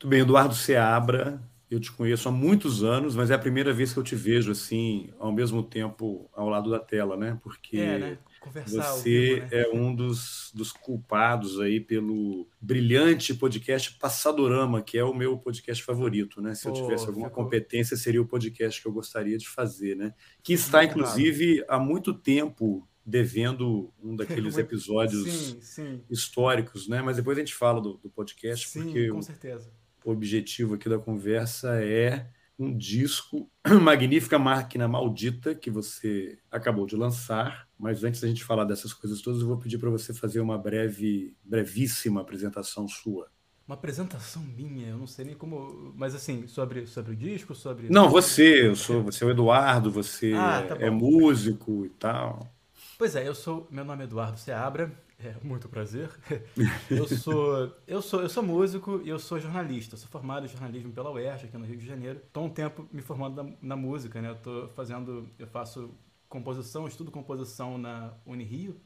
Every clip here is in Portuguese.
Tudo bem, Eduardo Seabra, eu te conheço há muitos anos, mas é a primeira vez que eu te vejo assim, ao mesmo tempo ao lado da tela, né? Porque é, né? Você vivo, né? é um dos, dos culpados aí pelo brilhante podcast Passadorama, que é o meu podcast favorito, né? Se Pô, eu tivesse alguma ficou- competência, seria o podcast que eu gostaria de fazer, né? Que está, inclusive, há muito tempo devendo um daqueles episódios Sim, sim. históricos, né? Mas depois a gente fala do, do podcast, Sim, porque com o certeza. O objetivo aqui da conversa é um disco Magnífica Máquina Maldita que você acabou de lançar. Mas antes da gente falar dessas coisas todas, eu vou pedir para você fazer uma breve, brevíssima apresentação sua. Uma apresentação minha, eu não sei nem como. Mas assim, sobre, sobre o disco, sobre. Não, você, eu sou, você é o Eduardo, você Ah, tá é músico e tal. Pois é, eu sou. Meu nome é Eduardo Seabra, é muito prazer. Eu sou, eu sou, eu sou músico e eu sou jornalista. Eu sou formado em jornalismo pela UERJ, aqui no Rio de Janeiro. Estou um tempo me formando na, na música, né? Eu tô fazendo. Eu faço composição, estudo composição na Unirio.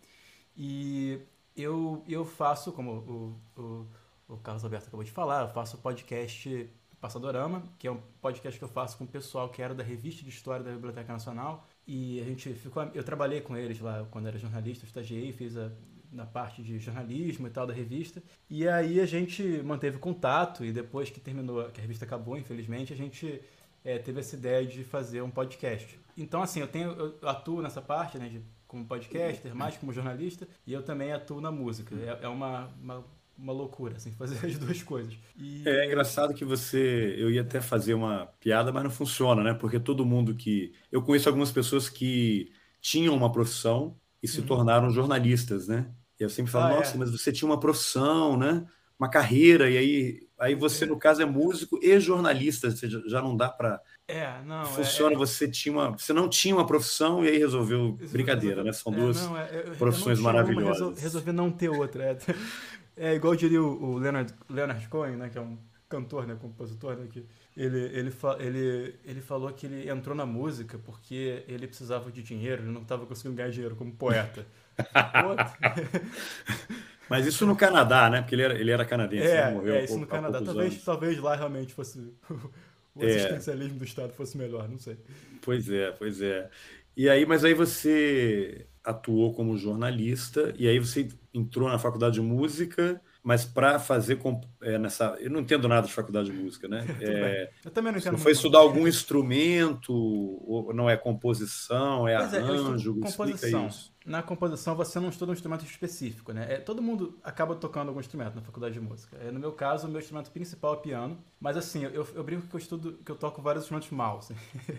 E eu, eu faço, como o, o, o Carlos Alberto acabou de falar, eu faço podcast Passadorama, que é um podcast que eu faço com o pessoal que era da revista de história da Biblioteca Nacional. E a gente ficou. Eu trabalhei com eles lá quando era jornalista, estagiei, fiz a, na parte de jornalismo e tal da revista. E aí a gente manteve contato e depois que terminou, que a revista acabou, infelizmente, a gente é, teve essa ideia de fazer um podcast. Então, assim, eu tenho, eu atuo nessa parte, né, de, como podcaster, mais como jornalista, e eu também atuo na música. É, é uma, uma, uma loucura, assim, fazer as duas coisas. E, É engraçado que você. Eu ia até fazer uma piada, mas não funciona, né? Porque todo mundo que. Eu conheço algumas pessoas que tinham uma profissão e se Uhum. tornaram jornalistas, né? E eu sempre falo, Ah, é. nossa, mas você tinha uma profissão, né? Uma carreira, e aí, aí você, no caso, é músico e jornalista, seja, já não dá para. É, não. é- Funciona, é, você tinha uma. Você não tinha uma profissão e aí resolveu. Brincadeira, né? São É, duas. não, é, eu- eu profissões uma, maravilhosas. resol- resolvi não ter outra. É, é igual diria o, o Leonard, Leonard Cohen, né, que é um cantor, né, compositor, né, que ele, ele, ele, ele falou que ele entrou na música porque ele precisava de dinheiro, ele não estava conseguindo ganhar dinheiro como poeta. Mas isso no Canadá, né? Porque ele era, ele era canadense, né? é, morreu é, isso no pouco- Canadá. Talvez, anos. talvez lá realmente fosse o É. assistencialismo do Estado fosse melhor, não sei. Pois é, pois é. E aí, mas aí você atuou como jornalista e aí você entrou na faculdade de música, mas para fazer é, nessa, eu não entendo nada de faculdade de música, né? É. Eu também não entendo foi estudar algum instrumento ou não é composição, é Pois é, arranjo? Explica composição. isso. Na composição você não estuda um instrumento específico, né? É, todo mundo acaba tocando algum instrumento na faculdade de música. É, no meu caso, o meu instrumento principal é piano, mas assim, eu, eu brinco que eu estudo, que eu toco vários instrumentos mal. Assim.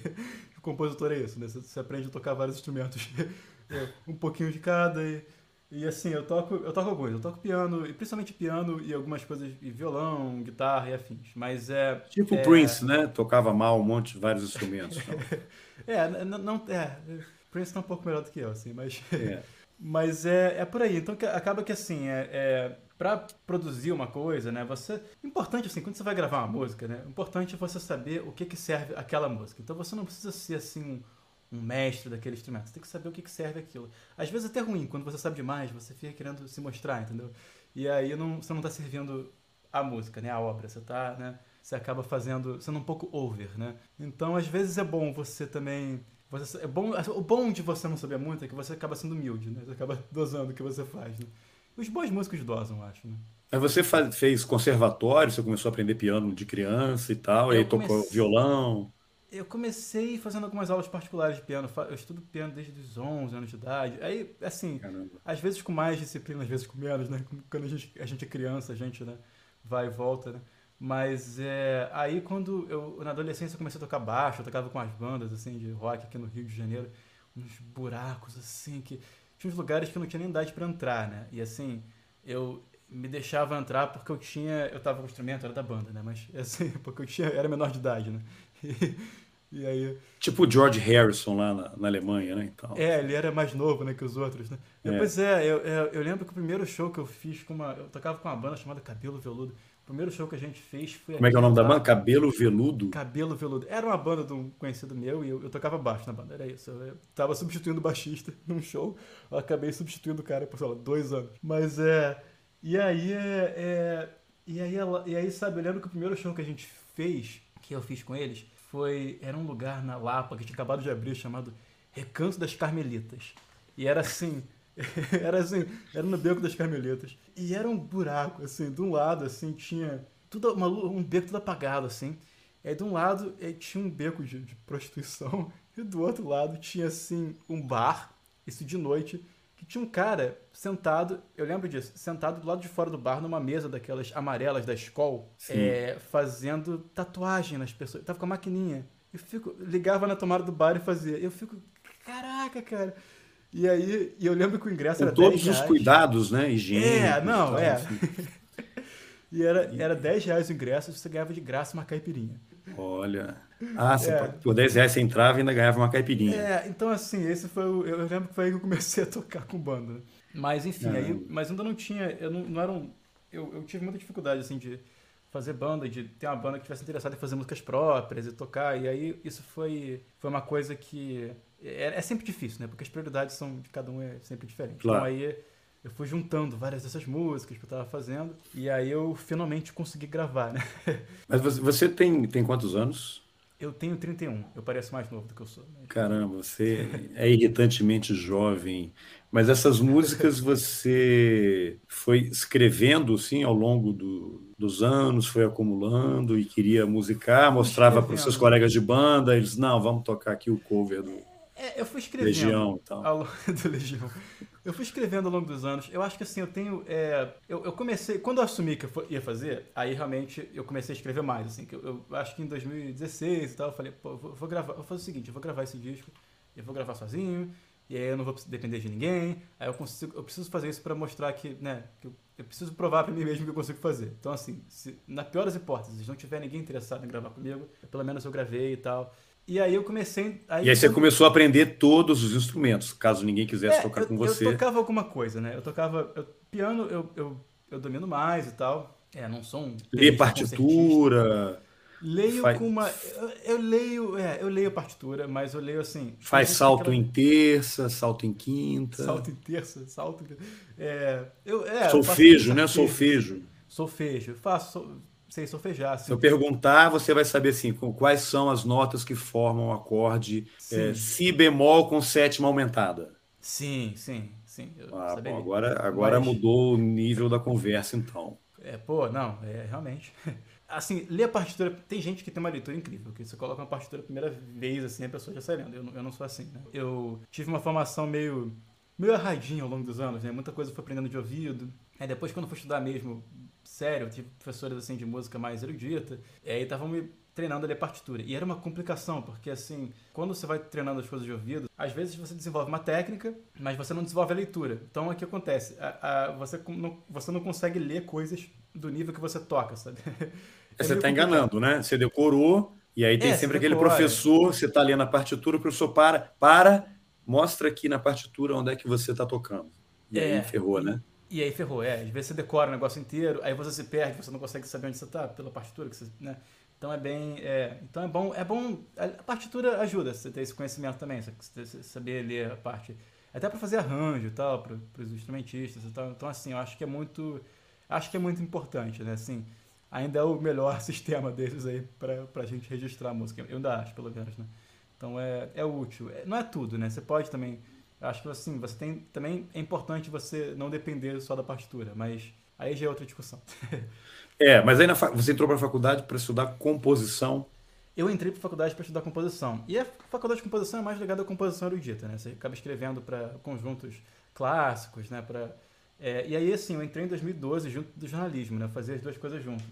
o compositor é isso, né? Você, você aprende a tocar vários instrumentos, é, um pouquinho de cada e, e assim, eu toco, eu toco alguns. Eu toco piano, e principalmente piano e algumas coisas, e violão, guitarra e afins. Mas é... Tipo é, Prince, né? Tocava mal um monte, vários instrumentos. É, não... É, Prince tá um pouco melhor do que eu, assim, mas... É. Mas é, é por aí. Então que- acaba que assim, é, é, para produzir uma coisa, né? Você. Importante assim, quando você vai gravar uma música, né? Importante é você saber o que, que serve aquela música. Então você não precisa ser assim um, mestre daquele instrumento. Você tem que saber o que, serve aquilo. Às vezes é até ruim, quando você sabe demais, você fica querendo se mostrar, entendeu? E aí não, você não tá servindo a música, né? A obra. Você tá, né? Você acaba fazendo, sendo um pouco over, né? Então às vezes é bom você também você, é bom, o bom de você não saber muito é que você acaba sendo humilde, né? Você acaba dosando o que você faz, né? Os bons músicos dosam, acho, né? Mas você fez conservatório, você começou a aprender piano de criança e tal, e Eu aí tocou comecei- violão. Eu comecei fazendo algumas aulas particulares de piano. Eu estudo piano desde os 11 anos de idade. Aí, assim, Caramba. às vezes com mais disciplina, às vezes com menos, né? Quando a gente, a gente é criança, a gente, né? Vai e volta, né? Mas é, aí quando eu, na adolescência, eu comecei a tocar baixo, eu tocava com as bandas, assim, de rock aqui no Rio de Janeiro. Uns buracos, assim, que... Tinha uns lugares que eu não tinha nem idade pra entrar, né? E assim, eu me deixava entrar porque eu tinha... Eu tava com o instrumento, era da banda, né? Mas, assim, porque eu tinha, era menor de idade, né? E, aí... Tipo o George Harrison lá na, na Alemanha, né? Então, É, ele era mais novo, né, que os outros, né? É. Pois é, eu, eu, eu lembro que o primeiro show que eu fiz com uma... Eu tocava com uma banda chamada Cabelo Veludo. O primeiro show que a gente fez foi... como é que é o nome da banda? Cabelo Veludo? Cabelo Veludo. Era uma banda de um conhecido meu e eu, eu tocava baixo na banda, era isso. Eu, eu tava substituindo o baixista num show, eu acabei substituindo o cara por, sei lá, dois anos. Mas é... E aí é... é E aí, ela, e aí, sabe, eu lembro que o primeiro show que a gente fez, que eu fiz com eles, foi. Era um lugar na Lapa que tinha acabado de abrir chamado Recanto das Carmelitas. E era assim. era assim, era no beco das Carmelitas. E era um buraco, assim, de um lado, assim, tinha tudo uma, um beco todo apagado, assim. E aí de um lado tinha um beco de, de prostituição, e do outro lado tinha, assim, um bar, isso de noite, que tinha um cara sentado, eu lembro disso, sentado do lado de fora do bar, numa mesa daquelas amarelas da escola, é, fazendo tatuagem nas pessoas. Tava com a maquininha. Eu fico, ligava na tomada do bar e fazia. Eu fico, caraca, cara. E aí, e eu lembro que o ingresso com era todos 10 os cuidados, né? Higiene. É, não, é. Assim. e era, era 10 reais o ingresso, você ganhava de graça uma caipirinha. Olha. Ah, você é. por 10 reais você entrava e ainda ganhava uma caipirinha. É, então assim, esse foi o, Eu lembro que foi aí que eu comecei a tocar com banda. Né? Mas enfim, é. aí, mas ainda não tinha. Eu não, não era um. Eu, eu tive muita dificuldade, assim, de fazer banda, de ter uma banda que tivesse interessada em fazer músicas próprias e tocar. E aí isso foi, foi uma coisa que. É, é sempre difícil, né? Porque as prioridades são de cada um é sempre diferente. Então, claro. Então aí eu fui juntando várias dessas músicas que eu estava fazendo e aí eu finalmente consegui gravar, né? Mas você tem, tem quantos anos? Eu tenho 31, eu pareço mais novo do que eu sou. Né? Caramba, você é irritantemente jovem. Mas essas músicas você foi escrevendo, sim, ao longo do, dos anos, foi acumulando e queria musicar, mostrava para os seus colegas de banda, eles, não, vamos tocar aqui o cover do é, eu fui escrevendo Legião, ao longo do Legião. Eu fui escrevendo ao longo dos anos. Eu acho que assim, eu tenho. É, eu, eu, comecei. Quando eu assumi que eu ia fazer, aí realmente eu comecei a escrever mais. Assim, que eu, eu acho que em 2016 e tal, eu falei, pô, vou, vou gravar. Vou fazer o seguinte, eu vou gravar esse disco, eu vou gravar sozinho, e aí eu não vou depender de ninguém. Aí eu consigo. Eu preciso fazer isso para mostrar que, né, que eu, eu preciso provar para mim mesmo que eu consigo fazer. Então, assim, se, na pior das hipóteses, se não tiver ninguém interessado em gravar comigo, pelo menos eu gravei e tal. E aí eu comecei. Aí e aí você começou a aprender todos os instrumentos, caso ninguém quisesse é, tocar eu, com você. Eu tocava alguma coisa, né? Eu tocava. Eu, piano eu, eu, eu domino mais e tal. É, não sou um. Lê partitura. Leio faz... com uma. Eu, eu, leio. É, eu leio partitura, mas eu leio assim. Faz salto aquela... em terça, salto em quinta. Salto em terça, salto em. É, eu, é, solfejo, né? Solfejo. Solfejo. Faço sei solfejar. Se eu perguntar, você vai saber assim, quais são as notas que formam o acorde é, si bemol com sétima aumentada. Sim, sim, sim. Ah, bom, agora agora Mas... mudou o nível da conversa, então. É, pô, não, é realmente. Assim, ler a partitura, tem gente que tem uma leitura incrível, que você coloca uma partitura a primeira vez, assim, a pessoa já sai lendo. Eu, eu não sou assim, né? Eu tive uma formação meio, meio erradinha ao longo dos anos, né? Muita coisa eu fui aprendendo de ouvido. Aí depois, quando eu fui estudar mesmo, sério, tive professores assim de música mais erudita, e aí estavam me treinando a partitura. E era uma complicação, porque assim, quando você vai treinando as coisas de ouvido, às vezes você desenvolve uma técnica, mas você não desenvolve a leitura. Então o que acontece? A, a, você, não, você não consegue ler coisas do nível que você toca, sabe? É você está enganando, né? Você decorou, e aí tem é, sempre aquele professor, você está lendo a partitura, o professor para, para, mostra aqui na partitura onde é que você está tocando. E é, aí ferrou, né? E aí ferrou, é. Às vezes você decora o negócio inteiro, aí você se perde, você não consegue saber onde você está pela partitura, que você, né? Então é bem. É, então é bom. É bom. A partitura ajuda você ter esse conhecimento também, você saber ler a parte. Até para fazer arranjo e tal, para os instrumentistas e tal. Então, assim, eu acho que é muito. Acho que é muito importante, né? Assim, ainda é o melhor sistema desses aí para a gente registrar a música. Eu ainda acho, pelo menos, né? Então é, é útil. É, não é tudo, né? Você pode também acho que assim, você tem também é importante você não depender só da partitura, mas aí já é outra discussão. é, mas aí na, você entrou para a faculdade para estudar composição. Eu entrei para a faculdade para estudar composição. E a faculdade de composição é mais ligada à composição erudita, né? Você acaba escrevendo para conjuntos clássicos, né? Pra, é, e aí, assim, eu entrei em 2012 junto do jornalismo, né? Eu fazia as duas coisas juntas.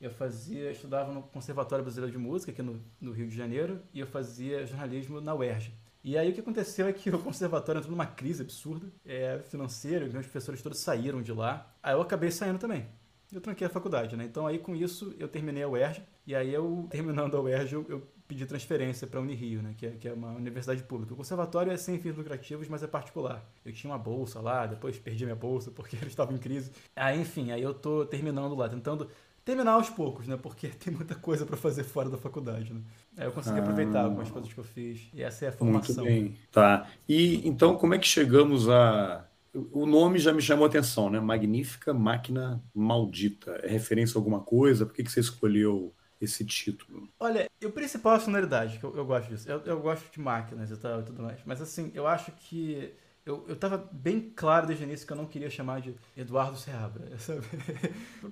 Eu fazia, estudava no Conservatório Brasileiro de Música, aqui no, no Rio de Janeiro, e eu fazia jornalismo na UERJ. E aí o que aconteceu é que o conservatório entrou numa crise absurda é, financeira, meus professores todos saíram de lá. Aí eu acabei saindo também. Eu tranquei a faculdade, né? Então aí com isso eu terminei a UERJ. E aí eu, terminando a UERJ, eu, eu pedi transferência para a Unirio, né? Que é, que é uma universidade pública. O conservatório é sem fins lucrativos, mas é particular. Eu tinha uma bolsa lá, depois perdi minha bolsa porque eles estavam em crise. Aí enfim, aí eu tô terminando lá, tentando terminar aos poucos, né? Porque tem muita coisa para fazer fora da faculdade, né? Aí eu consegui ah, aproveitar algumas coisas que eu fiz. E essa é a formação. Muito bem. Tá. E então, como é que chegamos a, o nome já me chamou a atenção, né? Magnífica Máquina Maldita. É referência a alguma coisa? Por que, que você escolheu esse título? Olha, o principal é a sonoridade, que eu, eu gosto disso. Eu, eu, gosto de máquinas e tal e tudo mais. Mas assim, eu acho que. Eu, eu tava bem claro desde o início que eu não queria chamar de Eduardo Seabra, sabe?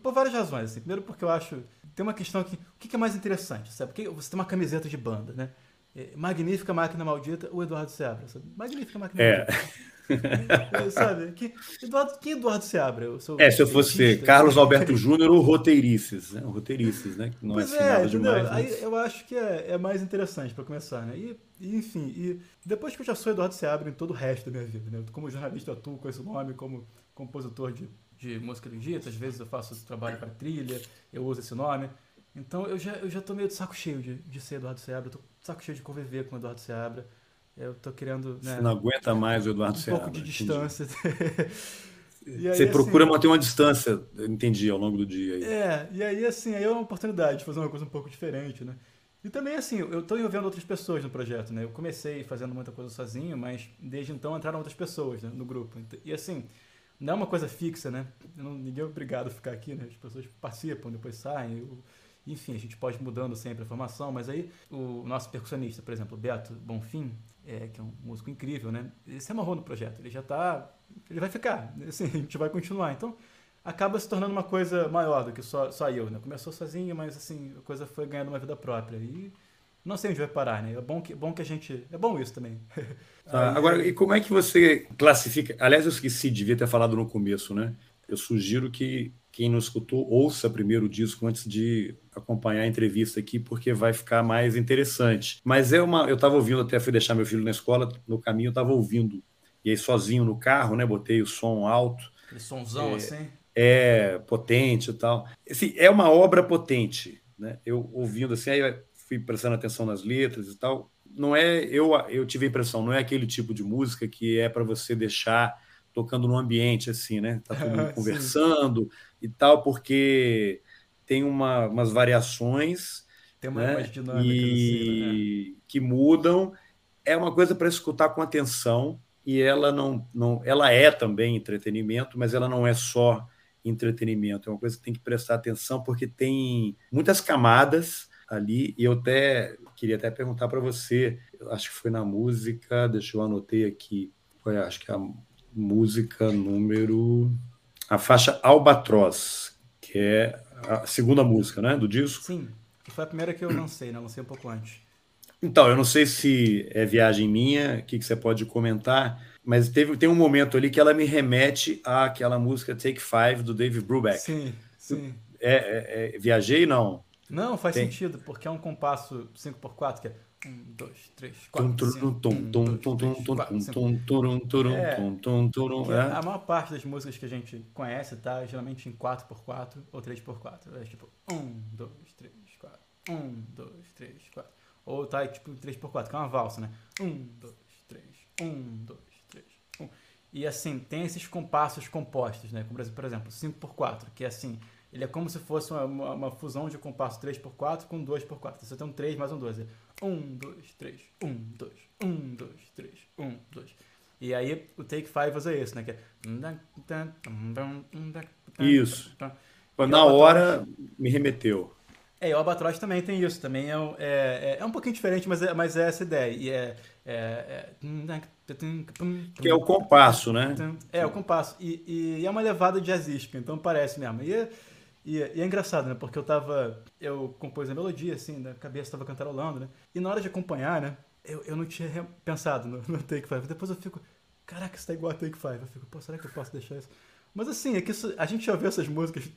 Por várias razões, assim. Primeiro porque eu acho. Tem uma questão aqui. O que é mais interessante, sabe? Porque você tem uma camiseta de banda, né? É, Magnífica Máquina Maldita, o Eduardo Seabra, sabe? Magnífica Máquina é. Maldita. Sabe? Que, Eduardo, quem Eduardo Seabra? Eu sou é, se eu fosse Carlos Alberto Júnior ou Roteirices, né? Roteirices, né? Que não é pois é, é demais. Mas... Aí eu acho que é, é mais interessante para começar, né? E, e, enfim, e depois que eu já sou Eduardo Seabra em todo o resto da minha vida, né? Como jornalista atuo com esse nome, como compositor de, de música erudita, às vezes eu faço trabalho para trilha, eu uso esse nome. Então eu já, eu já tô meio de saco cheio de, de ser Eduardo Seabra, eu tô saco cheio de conviver com Eduardo Seabra. Eu tô querendo. Né, Você não aguenta mais o Eduardo um Seabra. Um pouco de distância. aí, Você assim, procura manter uma distância, entendi, ao longo do dia. Aí. É, e aí assim, aí é uma oportunidade de fazer uma coisa um pouco diferente, né? E também assim, eu estou envolvendo outras pessoas no projeto, né? Eu comecei fazendo muita coisa sozinho, mas desde então entraram outras pessoas né, no grupo. E assim, não é uma coisa fixa, né? Não, ninguém é obrigado a ficar aqui, né? As pessoas participam, depois saem. Eu, enfim, a gente pode ir mudando sempre a formação, mas aí o nosso percussionista, por exemplo, Beto Bonfim, é, que é um músico incrível, né? Ele se amarrou no projeto, ele já está, ele vai ficar, assim, a gente vai continuar. Então, acaba se tornando uma coisa maior do que só, só eu, né? Começou sozinho, mas assim, a coisa foi ganhando uma vida própria e não sei onde vai parar, né? É bom que, bom que a gente, é bom isso também. Ah, agora, e como é que você classifica? Aliás, eu esqueci, devia ter falado no começo, né? Eu sugiro que quem não escutou, ouça primeiro o disco antes de acompanhar a entrevista aqui, porque vai ficar mais interessante. Mas é uma. Eu estava ouvindo, até fui deixar meu filho na escola, no caminho eu estava ouvindo. E aí, sozinho no carro, né? Botei o som alto. Aquele somzão é, assim? É, potente e tal. Assim, é uma obra potente, né? Eu ouvindo assim, aí fui prestando atenção nas letras e tal. Não é. Eu, eu tive a impressão, não é aquele tipo de música que é para você deixar tocando no ambiente assim, né? Tá todo mundo conversando e tal, porque tem uma, umas variações tem uma né? dinâmica e... né? que mudam. É uma coisa para escutar com atenção e ela não, não, ela é também entretenimento, mas ela não é só entretenimento. É uma coisa que tem que prestar atenção porque tem muitas camadas ali e eu até queria até perguntar para você, acho que foi na música, deixa eu anotei aqui, foi acho que a música número. A faixa Albatroz, que é a segunda música, né? Do disco. Sim, foi a primeira que eu lancei, né? lancei um pouco antes. Então, eu não sei se é viagem minha, o que, que você pode comentar, mas teve, tem um momento ali que ela me remete àquela música Take Five do Dave Brubeck. Sim, sim. É, é, é, viajei, não? Não, faz tem. sentido, porque é um compasso 5x4 que é um, dois, três, quatro. A maior parte das músicas que a gente conhece tá geralmente em 4x4 ou 3x4. É tipo 1, 2, 3, 4. 1, 2, 3, 4. Ou tá tipo 3x4, que é uma valsa, né? 1, 2, 3, 1, 2, 3, 1. E assim, tem esses compassos compostos, né? Como por exemplo, 5x4, que é assim ele é como se fosse uma, uma, uma fusão de compasso 3x4 com 2x4. Você tem um 3 mais um 2. 1, 2, 3, 1, 2, 1, 2, 3, 1, 2. E aí o Take 5 usa isso, né? Que é... Isso. Na hora me remeteu. É, o Albatroz também tem isso, também é, é, é, um pouquinho diferente, mas é, mas é essa ideia. E é, é, é... Que é o compasso, né? É, o compasso. E, e é uma levada jazzística, então parece mesmo. E e, e, é engraçado, né? Porque eu tava. Eu compus a melodia, assim, na cabeça tava cantarolando, né? E na hora de acompanhar, né? Eu, eu não tinha pensado no, no Take Five. Depois eu fico, caraca, isso tá igual a Take Five. Eu fico, pô, será que eu posso deixar isso? Mas assim, é que isso, a gente já ouviu essas músicas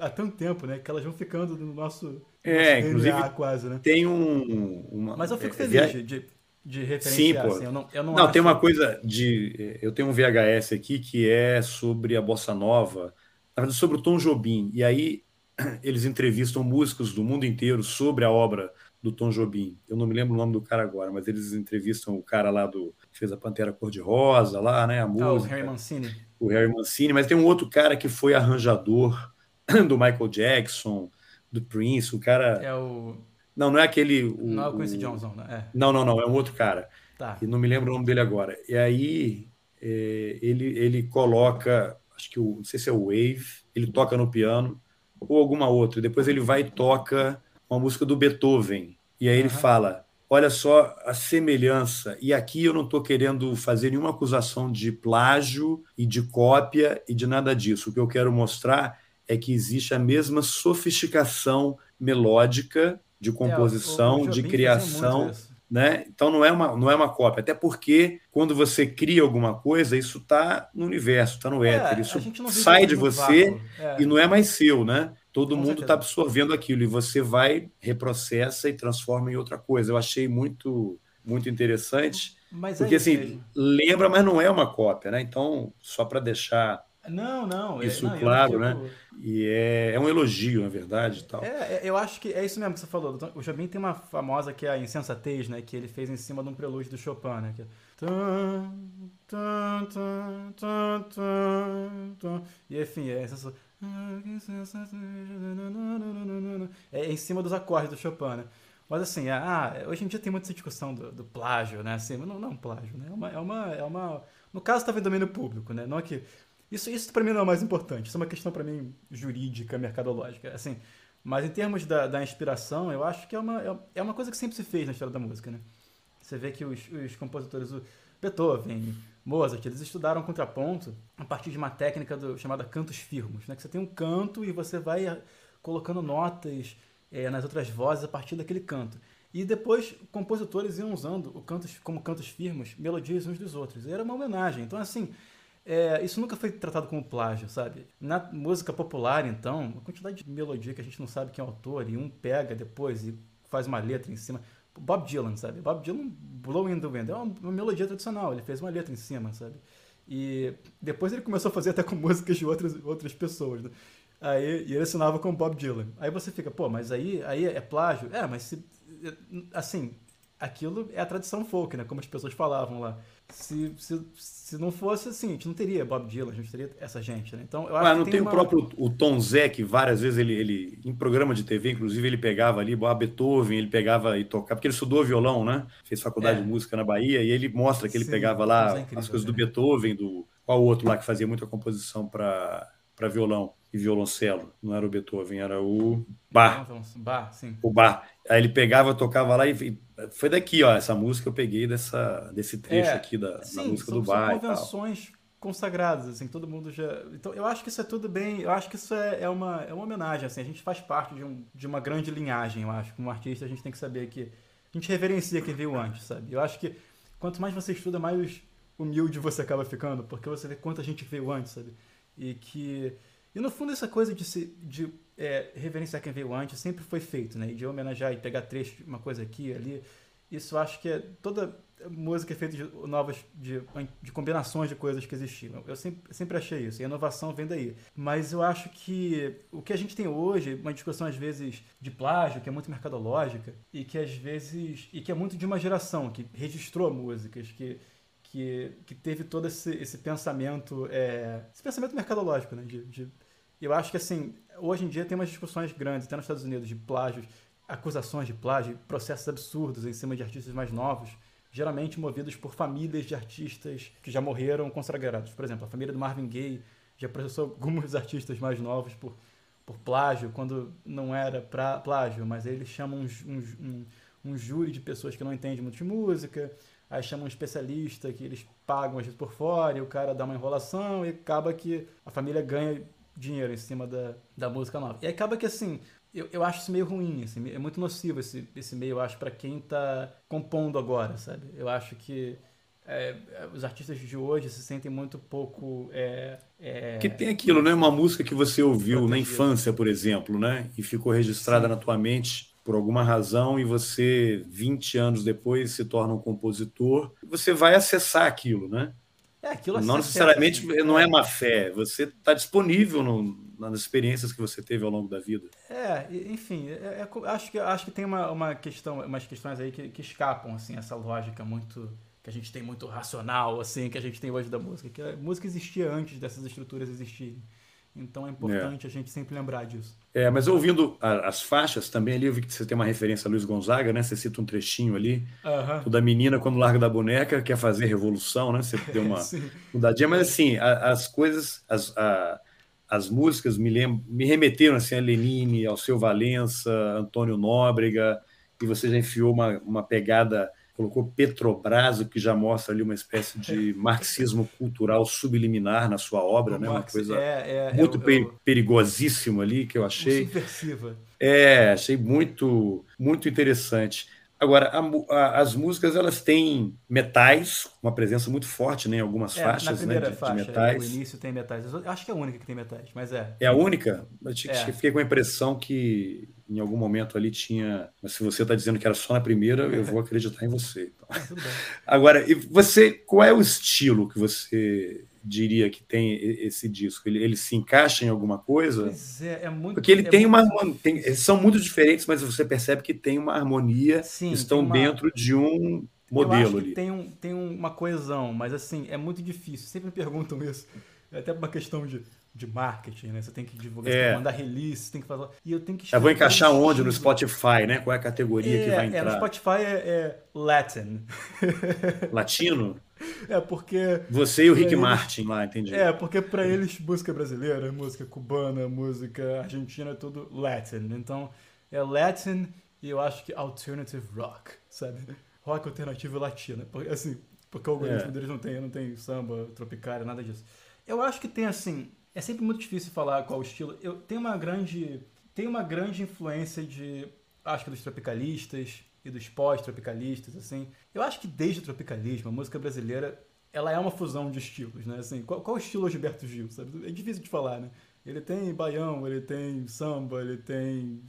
há tanto tempo, né? Que elas vão ficando no nosso. É, nosso inclusive. DNA, quase, né? Tem um. Uma, Mas eu fico é, feliz é, de, de, de referenciar. Sim, pô. Assim, eu não, eu não, não tem uma coisa de. Eu tenho um VHS aqui que é sobre a bossa nova na verdade, sobre o Tom Jobim. E aí eles entrevistam músicos do mundo inteiro sobre a obra do Tom Jobim. Eu não me lembro o nome do cara agora, mas eles entrevistam o cara lá do que fez a Pantera Cor-de-Rosa lá, né, a música. Ah, o Harry Mancini. O Harry Mancini, mas tem um outro cara que foi arranjador do Michael Jackson, do Prince, o cara É o Não, não é aquele o, Não é o Quincy Johnson, né? É. Não, não, não, é um outro cara. Tá. E não me lembro o nome dele agora. E aí é, ele, ele coloca, acho que o, não sei se é o Wave, ele toca no piano, ou alguma outra. Depois ele vai e toca uma música do Beethoven. E aí ele uhum. fala: olha só a semelhança. E aqui eu não estou querendo fazer nenhuma acusação de plágio e de cópia e de nada disso. O que eu quero mostrar é que existe a mesma sofisticação melódica de composição, é, o, o de criação. Né? Então não é, uma, não é uma cópia, até porque quando você cria alguma coisa, isso está no universo, está no é, éter, isso sai de você é. e não é mais seu, né? Todo Com mundo está absorvendo aquilo e você vai, reprocessa e transforma em outra coisa. Eu achei muito, muito interessante, mas porque assim, mesmo. lembra, mas não é uma cópia, né? Então, só para deixar não, não. É, isso, é, não, claro, né? E é, é um elogio, na verdade. Tal. É, é, eu acho que é isso mesmo que você falou. O Jobim tem uma famosa que é a Insensatez, né? Que ele fez em cima de um prelúdio do Chopin, né? Que é... E enfim, é É em cima dos acordes do Chopin, né? Mas assim, ah, hoje em dia tem muita discussão do, do plágio, né? Assim, não, não plágio, né? É uma, é uma, é uma... No caso, estava em domínio público, né? Não é que isso, isso para mim não é o mais importante. Isso é uma questão para mim jurídica, mercadológica. Assim, mas em termos da, da inspiração, eu acho que é uma, é, é uma coisa que sempre se fez na história da música, né? Você vê que os, os compositores, o Beethoven, Mozart, eles estudaram contraponto a partir de uma técnica do, chamada cantos firmos, né? Que você tem um canto e você vai eh, colocando notas é, nas outras vozes a partir daquele canto. E depois compositores iam usando o cantos como cantos firmos, melodias uns dos outros. E era uma homenagem. Então, assim, é, isso nunca foi tratado como plágio, sabe? Na música popular, então, uma quantidade de melodia que a gente não sabe quem é o autor, e um pega depois e faz uma letra em cima. Bob Dylan, sabe? Bob Dylan, Blowing the Wind, é uma, uma melodia tradicional, ele fez uma letra em cima, sabe? E depois ele começou a fazer até com músicas de outras, outras pessoas, né? Aí, e ele assinava com Bob Dylan. Aí você fica, pô, mas aí, aí é plágio? É, mas se, assim, aquilo é a tradição folk, né? Como as pessoas falavam lá. Se, se, se não fosse assim, a gente não teria Bob Dylan, a gente teria essa gente, né? Então, eu acho Mas não tem, tem uma... o próprio o Tom Zé, que várias vezes ele, ele, em programa de TV, inclusive, ele pegava ali, a Beethoven, ele pegava e tocava, porque ele estudou violão, né? Fez faculdade é. de música na Bahia, e ele mostra que ele Sim, pegava lá é incrível, as coisas né? do Beethoven, do qual outro lá que fazia muita composição para violão e violoncelo. Não era o Beethoven, era o Bar. Bar, sim. O Bar. Aí ele pegava, tocava lá e foi daqui, ó, essa música eu peguei dessa, desse trecho é, aqui da, sim, da música são, do Bar. São convenções consagradas, assim, todo mundo já. Então, eu acho que isso é tudo bem. Eu acho que isso é, é, uma, é uma homenagem, assim. A gente faz parte de, um, de uma grande linhagem, eu acho. Como artista, a gente tem que saber que a gente reverencia quem veio antes, sabe? Eu acho que quanto mais você estuda, mais humilde você acaba ficando, porque você vê quanta gente veio antes, sabe? E que e no fundo essa coisa de, se, de é, reverenciar quem veio antes sempre foi feito, né? E de homenagear e pegar trecho de uma coisa aqui ali. Isso acho que é toda música é feita de novas de, de combinações de coisas que existiam. Eu sempre, sempre achei isso. E a inovação vem daí. Mas eu acho que o que a gente tem hoje, uma discussão às vezes de plágio, que é muito mercadológica e que às vezes e que é muito de uma geração que registrou músicas, que que, que teve todo esse, esse pensamento, é, esse pensamento mercadológico, né? De, de, eu acho que, assim, hoje em dia tem umas discussões grandes, até nos Estados Unidos, de plágios, acusações de plágio, processos absurdos em cima de artistas mais novos, geralmente movidos por famílias de artistas que já morreram consagrados. Por exemplo, a família do Marvin Gaye já processou alguns artistas mais novos por, por plágio, quando não era pra, plágio, mas eles chamam um, um, um júri de pessoas que não entendem muito de música, aí chamam um especialista que eles pagam às vezes por fora, e o cara dá uma enrolação, e acaba que a família ganha dinheiro em cima da, da música nova. E acaba que assim, eu, eu acho isso meio ruim, assim, é muito nocivo esse, esse meio, eu acho, para quem tá compondo agora, sabe? Eu acho que é, os artistas de hoje se sentem muito pouco. É, é, que tem aquilo, né? Uma música que você ouviu na infância, por exemplo, né? E ficou registrada Sim. na tua mente por alguma razão e você, 20 anos depois, se torna um compositor, você vai acessar aquilo, né? É, aquilo não necessariamente assim, não é má fé, você está disponível no, nas experiências que você teve ao longo da vida. É, enfim, é, é, acho, que, acho que tem uma, uma questão, umas questões aí que, que escapam assim essa lógica muito que a gente tem muito racional assim que a gente tem hoje da música, que a música existia antes dessas estruturas existirem. Então é importante é. a gente sempre lembrar disso. É, mas ouvindo a, as faixas também ali, eu vi que você tem uma referência a Luiz Gonzaga, né? Você cita um trechinho ali, uhum. da menina quando larga da boneca, quer fazer revolução, né? Você deu uma mudadinha, mas assim, a, as coisas, as, a, as músicas me, lembram, me remeteram assim, a Lenine, ao seu Valença, Antônio Nóbrega, e você já enfiou uma, uma pegada colocou Petrobras, o que já mostra ali uma espécie de marxismo cultural subliminar na sua obra, o né? Marx, uma coisa é, é, é muito é, perigosíssima ali que eu achei. Subversiva. É, achei muito, muito interessante. Agora, a, a, as músicas elas têm metais, uma presença muito forte né, em algumas é, faixas na né, de, faixa, de metais. No início tem metais. Eu acho que é a única que tem metais, mas é. É a única? Eu é. fiquei com a impressão que em algum momento ali tinha. Mas se você está dizendo que era só na primeira, eu vou acreditar em você. Então. Agora, e você, qual é o estilo que você diria que tem esse disco? Ele, ele se encaixa em alguma coisa? Pois é, é muito. Porque ele é tem muito... uma. Tem, são muito diferentes, mas você percebe que tem uma harmonia, Sim, estão uma... dentro de um modelo ali. Tem, um, tem uma coesão, mas assim, é muito difícil. Sempre me perguntam isso. É até uma questão de, de marketing, né? Você tem que divulgar, é. mandar release, tem que fazer. E eu tenho que. Eu vou encaixar onde no Spotify, né? Qual é a categoria é, que vai entrar? É, no Spotify é, é Latin. Latino? É porque. Você e o Rick eles... Martin lá, entendi. É, porque para eles música brasileira, música cubana, música argentina é tudo Latin. Então é Latin e eu acho que alternative rock, sabe? Rock alternativo latino. Assim, porque o algoritmo é. deles não tem, não tem samba, tropicária, nada disso. Eu acho que tem assim. É sempre muito difícil falar qual o estilo. Eu tenho uma grande. Tem uma grande influência de. Acho que dos tropicalistas, e dos pós-tropicalistas, assim. Eu acho que desde o tropicalismo, a música brasileira, ela é uma fusão de estilos, né? Assim, qual, qual o estilo Gilberto Gil, sabe? É difícil de falar, né? Ele tem baião, ele tem samba, ele tem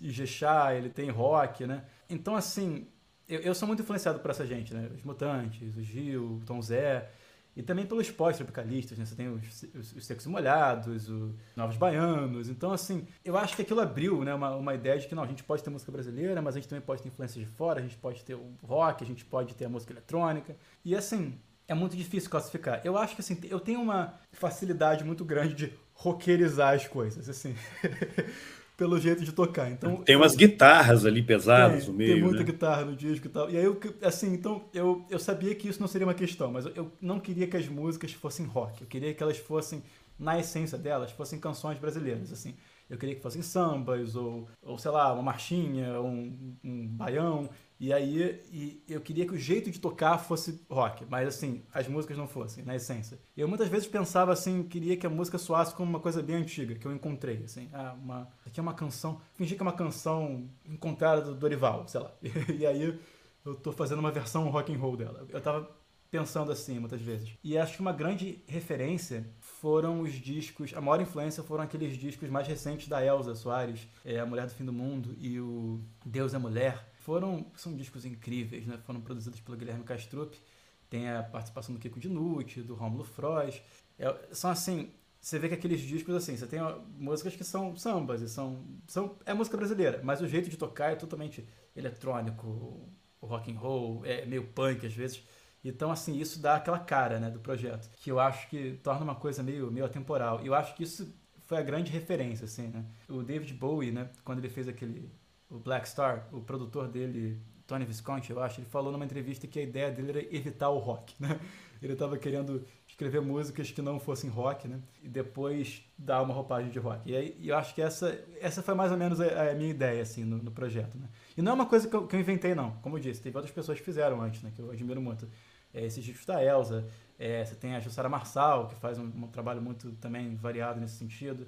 ijexá, ele tem rock, né? Então, assim, eu, eu sou muito influenciado por essa gente, né? Os Mutantes, o Gil, o Tom Zé. E também pelos pós-tropicalistas, né? Você tem os, os, os Secos Molhados, os Novos Baianos. Então, assim, eu acho que aquilo abriu né, uma, uma ideia de que não, a gente pode ter música brasileira, mas a gente também pode ter influências de fora, a gente pode ter o rock, a gente pode ter a música eletrônica. E, assim, é muito difícil classificar. Eu acho que, assim, eu tenho uma facilidade muito grande de rockerizar as coisas, assim. pelo jeito de tocar. Então tem umas guitarras ali pesadas tem, no meio, Tem muita né? guitarra no disco e tal. E aí eu assim, então eu, eu sabia que isso não seria uma questão, mas eu não queria que as músicas fossem rock. Eu queria que elas fossem na essência delas, fossem canções brasileiras, assim. Eu queria que fossem sambas ou, ou sei lá, uma marchinha, um, um baião. E aí e eu queria que o jeito de tocar fosse rock, mas assim, as músicas não fossem, na essência. Eu muitas vezes pensava assim, queria que a música soasse como uma coisa bem antiga, que eu encontrei, assim. Ah, uma, aqui é uma canção, fingi que é uma canção encontrada do Dorival, sei lá. E, aí eu tô fazendo uma versão rock and roll dela. Eu tava pensando assim muitas vezes. E acho que uma grande referência foram os discos, a maior influência foram aqueles discos mais recentes da Elza Soares, é, A Mulher do Fim do Mundo e o Deus é Mulher foram são discos incríveis, né? Foram produzidos pelo Guilherme Castrup, tem a participação do Kiko Dinucci, do Romulo Frois. É, são assim, você vê que aqueles discos assim, você tem músicas que são sambas e são são é música brasileira, mas o jeito de tocar é totalmente eletrônico, rock and roll, é meio punk às vezes. Então, assim, isso dá aquela cara, né, do projeto, que eu acho que torna uma coisa meio, meio atemporal. E eu acho que isso foi a grande referência, assim, né? O David Bowie, né, quando ele fez aquele o Black Star, o produtor dele, Tony Visconti, eu acho, ele falou numa entrevista que a ideia dele era evitar o rock, né? Ele estava querendo escrever músicas que não fossem rock, né? E depois dar uma roupagem de rock. E aí eu acho que essa, essa foi mais ou menos a, a minha ideia, assim, no, no, projeto, né? E não é uma coisa que eu, que eu, inventei, não. Como eu disse, teve outras pessoas que fizeram antes, né? Que eu admiro muito. É, esses discos da Elsa, é, você tem a Jussara Marçal, que faz um, um, trabalho muito também variado nesse sentido.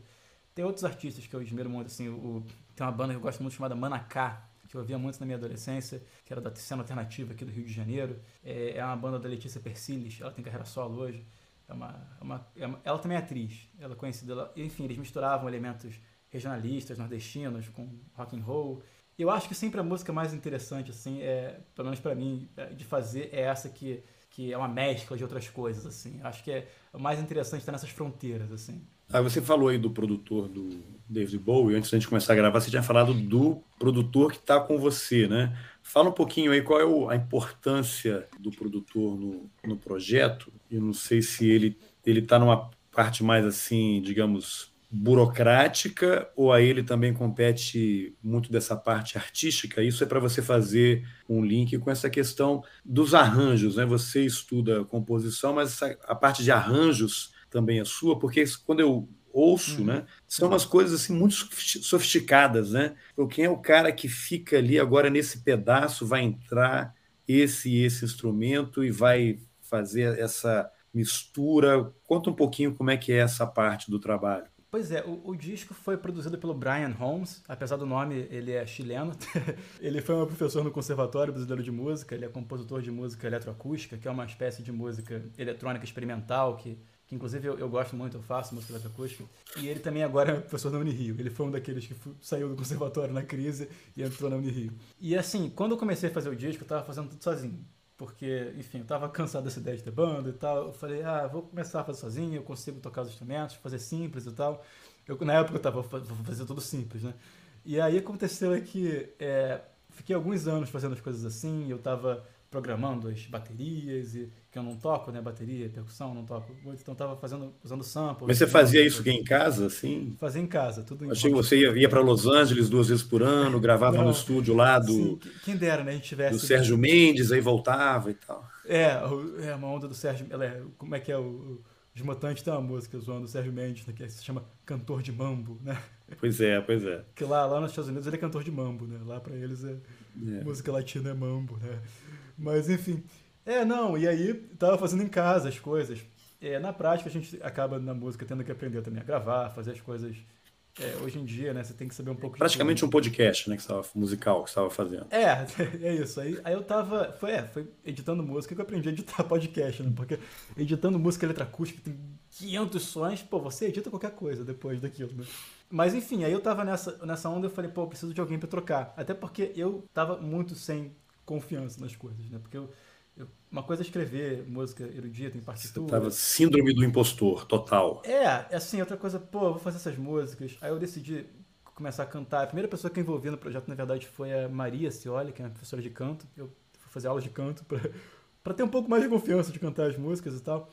Tem outros artistas que eu admiro muito, assim, o, tem uma banda que eu gosto muito chamada Manacá, que eu ouvia muito na minha adolescência, que era da cena alternativa aqui do Rio de Janeiro. É, é uma banda da Letícia Persiles, ela tem carreira solo hoje. É uma, é uma, é uma, ela também é atriz, ela é conhecida. Ela, enfim, eles misturavam elementos regionalistas, nordestinos, com rock and roll. Eu acho que sempre a música mais interessante, assim, é, pelo menos para mim, é, de fazer é essa que, que é uma mescla de outras coisas, assim. Acho que é o mais interessante estar nessas fronteiras, assim. Ah, você falou aí do produtor do David Bowie, antes da gente começar a gravar, você tinha falado do produtor que está com você, né? Fala um pouquinho aí qual é a importância do produtor no, no projeto. Eu não sei se ele ele está numa parte mais assim, digamos, burocrática, ou a ele também compete muito dessa parte artística? Isso é para você fazer um link com essa questão dos arranjos, né? Você estuda composição, mas a parte de arranjos também é sua, porque quando eu ouço, uhum. né? São umas coisas assim muito sofisticadas, né? Então, quem é o cara que fica ali agora nesse pedaço vai entrar esse esse instrumento e vai fazer essa mistura? Conta um pouquinho como é que é essa parte do trabalho. Pois é, o, o, disco foi produzido pelo Brian Holmes, apesar do nome, ele é chileno. ele foi um professor no Conservatório Brasileiro de Música, ele é compositor de música eletroacústica, que é uma espécie de música eletrônica experimental, que, que inclusive eu, eu gosto muito, eu faço música eletroacústica. E ele também agora é professor na Unirio. Ele foi um daqueles que saiu do conservatório na crise e entrou na Unirio. E assim, quando eu comecei a fazer o disco, eu estava fazendo tudo sozinho porque, enfim, eu tava cansado dessa ideia de ter banda e tal. Eu falei, ah, vou começar a fazer sozinho, eu consigo tocar os instrumentos, fazer simples e tal. Eu, na época eu tava, fazer tudo simples, né? E aí aconteceu é que é, fiquei alguns anos fazendo as coisas assim, eu tava programando as baterias, e, que eu não toco, né? Bateria, percussão, não toco muito, então tava fazendo, usando sample. Mas você fazia isso aqui em casa, assim? Fazia em casa, tudo em Achei que você ia, ia para Los Angeles duas vezes por ano, gravava não, no estúdio lá do. Sim, quem dera, né? A gente tivesse. Do Sérgio Mendes, aí voltava e tal. É, é uma onda do Sérgio. Ela é, como é que é o. Os Mutantes tem uma música zoando o Sérgio Mendes, né, que se chama Cantor de Mambo, né? Pois é, pois é. Que lá, lá nos Estados Unidos ele é cantor de mambo, né? Lá para eles é, é, música latina é mambo, né? Mas enfim. É, não, e aí tava fazendo em casa as coisas. É, na prática a gente acaba na música tendo que aprender também a gravar, fazer as coisas. É, hoje em dia, né, você tem que saber um pouco Praticamente um podcast, né, que estava musical que estava fazendo. É, é isso. Aí, aí eu tava, foi, é, foi editando música que eu aprendi a editar podcast, né? Porque editando música eletroacústica tem 500 sons, pô, você edita qualquer coisa depois daquilo, né? Mas enfim, aí eu tava nessa, nessa onda eu falei, pô, preciso de alguém para trocar. Até porque eu tava muito sem confiança nas coisas, né? Porque eu, eu, uma coisa é escrever música erudita em partitura. Você tava síndrome do impostor, total. É, é, assim, outra coisa, pô, vou fazer essas músicas. Aí eu decidi começar a cantar. A primeira pessoa que eu envolvi no projeto, na verdade, foi a Maria Cioli, que é uma professora de canto. Eu fui fazer aulas de canto para ter um pouco mais de confiança de cantar as músicas e tal.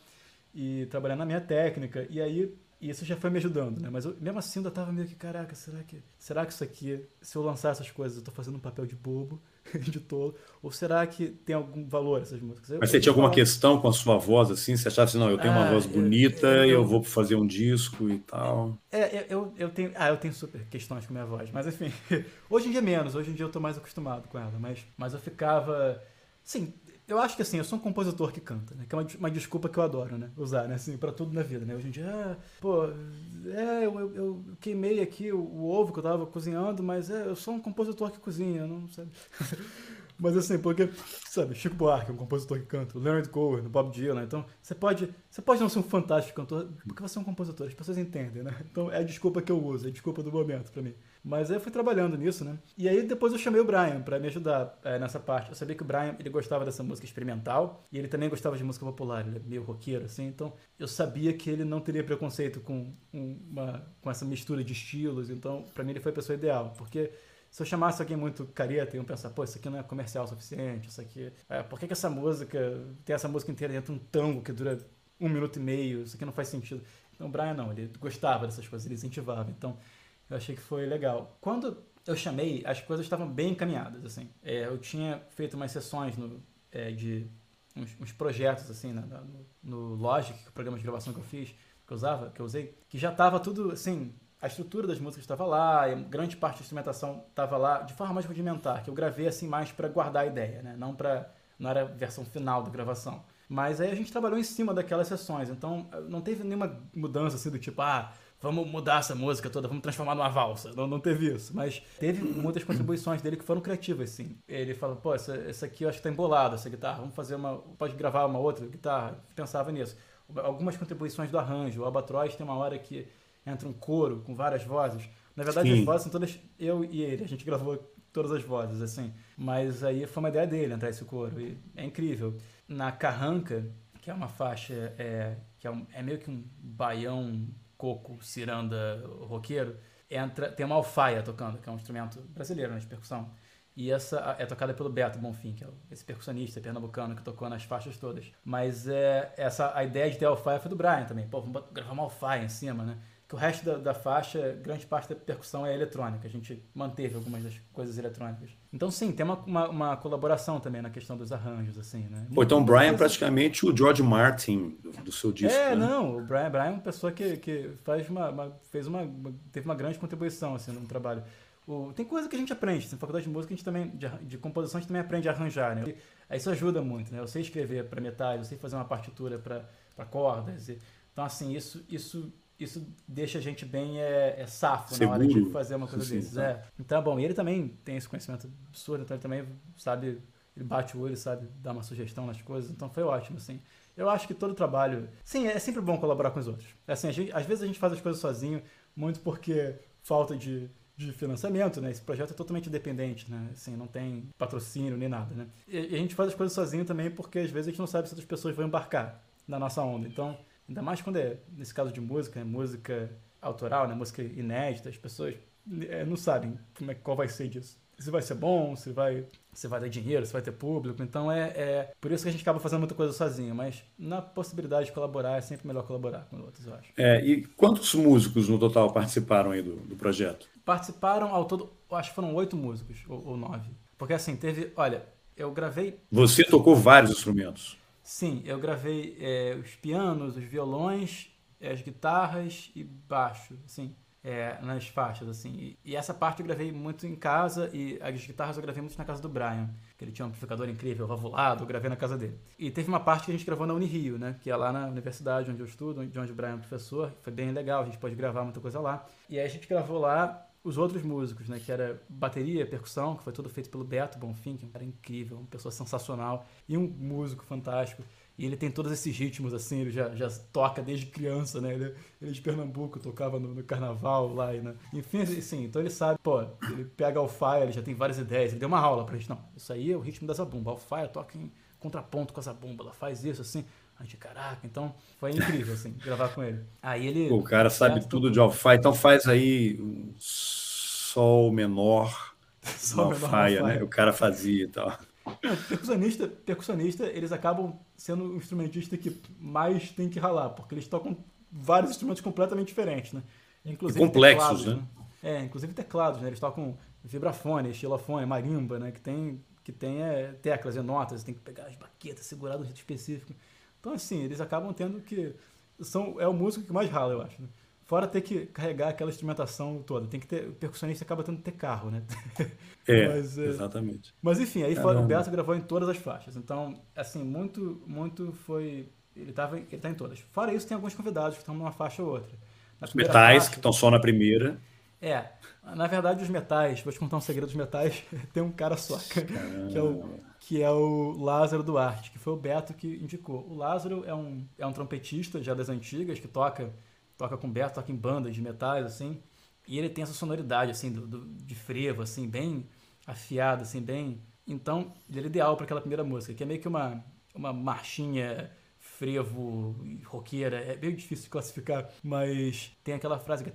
E trabalhar na minha técnica. E aí e isso já foi me ajudando, né? Mas eu, mesmo assim eu tava meio que, caraca, será que, será que isso aqui, se eu lançar essas coisas, eu tô fazendo um papel de bobo, de tolo? Ou será que tem algum valor essas músicas? Eu, Mas você tinha alguma questão com a sua voz, assim? Você achava assim, não, eu tenho ah, uma voz bonita, eu, eu, eu, vou fazer um disco e tal? É, eu, eu tenho, ah, eu tenho super questões com a minha voz, mas enfim, hoje em dia menos, hoje em dia eu tô mais acostumado com ela, mas, mas eu ficava, sim, eu acho que assim, eu sou um compositor que canta, né? Que é uma, uma desculpa que eu adoro, né? Usar, né? Assim, pra tudo na vida, né? Hoje em dia, ah, pô, é, eu, eu, eu, queimei aqui o, o, ovo que eu tava cozinhando, mas é, eu sou um compositor que cozinha, não sabe? mas assim, porque, sabe, Chico Buarque, um compositor que canta, Leonard Cohen, o Bob Dylan, então, você pode, você pode não ser um fantástico cantor, porque você é um compositor, as pessoas entendem, né? Então, é a desculpa que eu uso, é a desculpa do momento pra mim. Mas aí eu fui trabalhando nisso, né? E aí depois eu chamei o Brian para me ajudar é, nessa parte. Eu sabia que o Brian, ele gostava dessa música experimental e ele também gostava de música popular, ele é meio roqueiro, assim. Então eu sabia que ele não teria preconceito com, uma, com essa mistura de estilos. Então, para mim, ele foi a pessoa ideal. Porque se eu chamasse alguém muito careta, iam pensar, pô, isso aqui não é comercial o suficiente, isso aqui... É, por que, que essa música... Tem essa música inteira dentro de um tango que dura um minuto e meio, isso aqui não faz sentido. Então o Brian não, ele gostava dessas coisas, ele incentivava. Então eu achei que foi legal. Quando eu chamei, as coisas estavam bem encaminhadas, assim. É, eu tinha feito umas sessões no, é, de uns, uns, projetos, assim, no, no Logic, é o programa de gravação que eu fiz, que eu usava, que eu usei, que já estava tudo, assim, a estrutura das músicas estava lá, grande parte da instrumentação estava lá, de forma mais rudimentar, que eu gravei, assim, mais para guardar a ideia, né? Não para não era a versão final da gravação. Mas aí a gente trabalhou em cima daquelas sessões, então não teve nenhuma mudança assim do tipo, ah, vamos mudar essa música toda, vamos transformar numa valsa. Não, não teve isso. Mas teve muitas contribuições dele que foram criativas, sim. Ele falou, pô, essa, essa aqui eu acho que tá embolada, essa guitarra, vamos fazer uma. Pode gravar uma outra guitarra. Pensava nisso. Algumas contribuições do arranjo. O Albatroz tem uma hora que entra um coro com várias vozes. Na verdade, sim. as vozes são todas eu e ele. A gente gravou todas as vozes, assim. Mas aí foi uma ideia dele entrar esse coro. E é incrível. Na Carranca, que é uma faixa, é, que é, um, é meio que um baião coco, ciranda, roqueiro, entra, tem uma alfaia tocando, que é um instrumento brasileiro né, de percussão. E essa é tocada pelo Beto Bonfim, que é esse percussionista pernambucano que tocou nas faixas todas. Mas é, essa, a ideia de ter alfaia foi do Brian também. Pô, vamos gravar uma alfaia em cima, né? Que o resto da, da, faixa, grande parte da percussão é eletrônica. A gente manteve algumas das coisas eletrônicas. Então, sim, tem uma, uma, uma colaboração também na questão dos arranjos, assim, né? Pô, então o Brian é praticamente o George Martin do, do seu disco. É, né? não, o Brian, Brian é uma pessoa que, que faz uma, uma fez uma, teve uma grande contribuição, assim, no trabalho. O, tem coisa que a gente aprende, na faculdade de música a gente também, de, de composição a gente também aprende a arranjar, né? Aí isso ajuda muito, né? Eu sei escrever para metade, eu sei fazer uma partitura para cordas. E, então, assim, isso, isso isso deixa a gente bem é, é safo Seguro. na hora de fazer uma coisa desses. Tá. É. Então, bom, e ele também tem esse conhecimento absurdo, então ele também sabe, ele bate o olho, sabe dar uma sugestão nas coisas, então foi ótimo, assim. Eu acho que todo trabalho. Sim, é sempre bom colaborar com os outros. É assim, gente, às vezes a gente faz as coisas sozinho, muito porque falta de, de financiamento, né? Esse projeto é totalmente independente, né? Assim, não tem patrocínio nem nada, né? E, e a gente faz as coisas sozinho também porque às vezes a gente não sabe se outras pessoas vão embarcar na nossa onda. Então, Ainda mais quando é, nesse caso de música, né? música autoral, né? música inédita, as pessoas é, não sabem como é, qual vai ser disso. Se vai ser bom, se vai, se vai dar dinheiro, se vai ter público. Então é, é por isso que a gente acaba fazendo muita coisa sozinho. Mas na possibilidade de colaborar, é sempre melhor colaborar com outros, eu acho. É, e quantos músicos no total participaram aí do, do projeto? Participaram ao todo, acho que foram oito músicos, ou, ou nove. Porque assim, teve. Olha, eu gravei. Você tocou vários instrumentos. Sim, eu gravei é, os pianos, os violões, as guitarras e baixo, assim, é, nas faixas, assim. E, e, essa parte eu gravei muito em casa e as guitarras eu gravei muito na casa do Brian, que ele tinha um amplificador incrível, valvulado, eu gravei na casa dele. E teve uma parte que a gente gravou na Unirio, né, que é lá na universidade onde eu estudo, de onde o Brian é professor, foi bem legal, a gente pode gravar muita coisa lá. E aí a gente gravou lá os outros músicos, né? Que era bateria, percussão, que foi tudo feito pelo Beto Bonfim, que é um cara incrível, uma pessoa sensacional e um músico fantástico. E ele tem todos esses ritmos, assim, ele já, já toca desde criança, né? Ele, ele é de Pernambuco, tocava no, no carnaval lá e. Enfim, assim, então ele sabe, pô, ele pega alfaia, ele já tem várias ideias, ele deu uma aula pra gente, não, isso aí é o ritmo da zabumba, alfaia toca em contraponto com a zabumba, ela faz isso, assim, a gente, caraca, então foi incrível, assim, gravar com ele. Aí ele... O cara sabe tudo de alfaia, então faz aí um sol menor, sol menor alfaia, né? O cara fazia e tal. Percussionista, percussionista, eles acabam sendo o instrumentista que mais tem que ralar, porque eles tocam vários instrumentos completamente diferentes, né? Inclusive e complexos, teclados, né? né? É, inclusive teclados, né? Eles tocam vibrafone, estilofone, marimba, né? Que tem, que tem é, teclas e notas, tem que pegar as baquetas, segurar um jeito específico. Então, assim, eles acabam tendo que... São, é o músico que mais rala, eu acho, né? Fora ter que carregar aquela instrumentação toda. Tem que ter. O percussionista acaba tendo que ter carro, né? É, mas, é exatamente. Mas enfim, aí fora, o Beto gravou em todas as faixas. Então, assim, muito, muito foi. Ele, tava, ele tá em todas. Fora isso, tem alguns convidados que estão numa faixa ou outra. Os metais, faixa, que estão só na primeira. É. Na verdade, os metais, vou te contar um segredo dos metais, tem um cara só, que é, o, que é o Lázaro Duarte, que foi o Beto que indicou. O Lázaro é um, é um trompetista já das antigas, que toca toca com Beto, toca em bandas de metais, assim. E ele tem essa sonoridade, assim, do, do de frevo, assim, bem afiada, assim, bem... Então, ele era ideal para aquela primeira música, que é meio que uma, uma marchinha frevo roqueira, é meio difícil de classificar, mas tem aquela frase que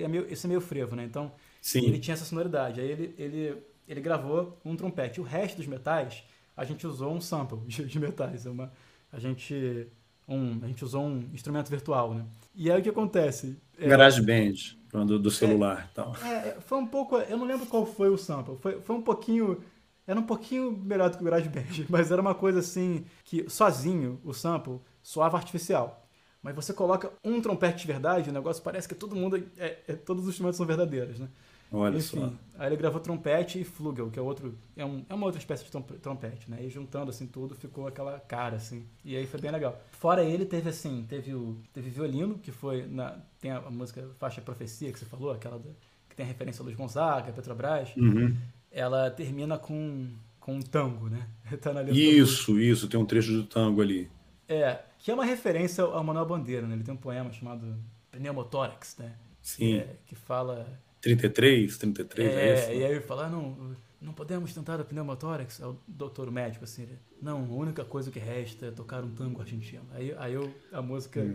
é meio, esse é meio frevo, né? Então, Sim. ele tinha essa sonoridade. Aí ele, ele, ele gravou um trompete. O resto dos metais, a gente usou um sample de, metais. É uma, a gente um, a gente usou um instrumento virtual, né? E aí o que acontece? É, GarageBand, do, do celular é, tal. É, foi um pouco, eu não lembro qual foi o sample, foi, foi um pouquinho, era um pouquinho melhor do que o GarageBand, mas era uma coisa assim, que sozinho o sample soava artificial. Mas você coloca um trompete de verdade, o negócio parece que todo mundo, é, é, todos os instrumentos são verdadeiros, né? Olha Enfim, só. Aí ele gravou trompete e flugel, que é outro. É, um, é uma outra espécie de trompete, né? E juntando assim tudo ficou aquela cara, assim. E aí foi bem legal. Fora ele, teve assim, teve o. Teve violino, que foi. Na, tem a, música Faixa Profecia que você falou, aquela da, que tem a referência a Luiz Gonzaga, Petrobras. Uhum. Ela termina com, com um tango, né? tá na isso, isso, tem um trecho do tango ali. É, que é uma referência ao Manuel Bandeira, né? Ele tem um poema chamado Pneumotórax, né? Sim. É, que fala 33, 33, é, é isso? E aí ele fala, não, não podemos tentar a pneumotórax. É o doutor médico, assim, não, a única coisa que resta é tocar um tango argentino. Aí, aí eu, a música... Hum.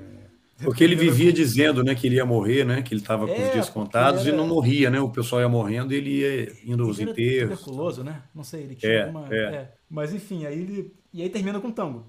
Porque ele vivia dizendo, né, que ele ia morrer, né, que ele estava com é, os dias contados era... e não morria, né? O pessoal ia morrendo e ele ia indo aos enterros. tuberculoso, né? Não sei, ele tinha é, uma... É. é. Mas enfim, aí ele e aí termina com tango.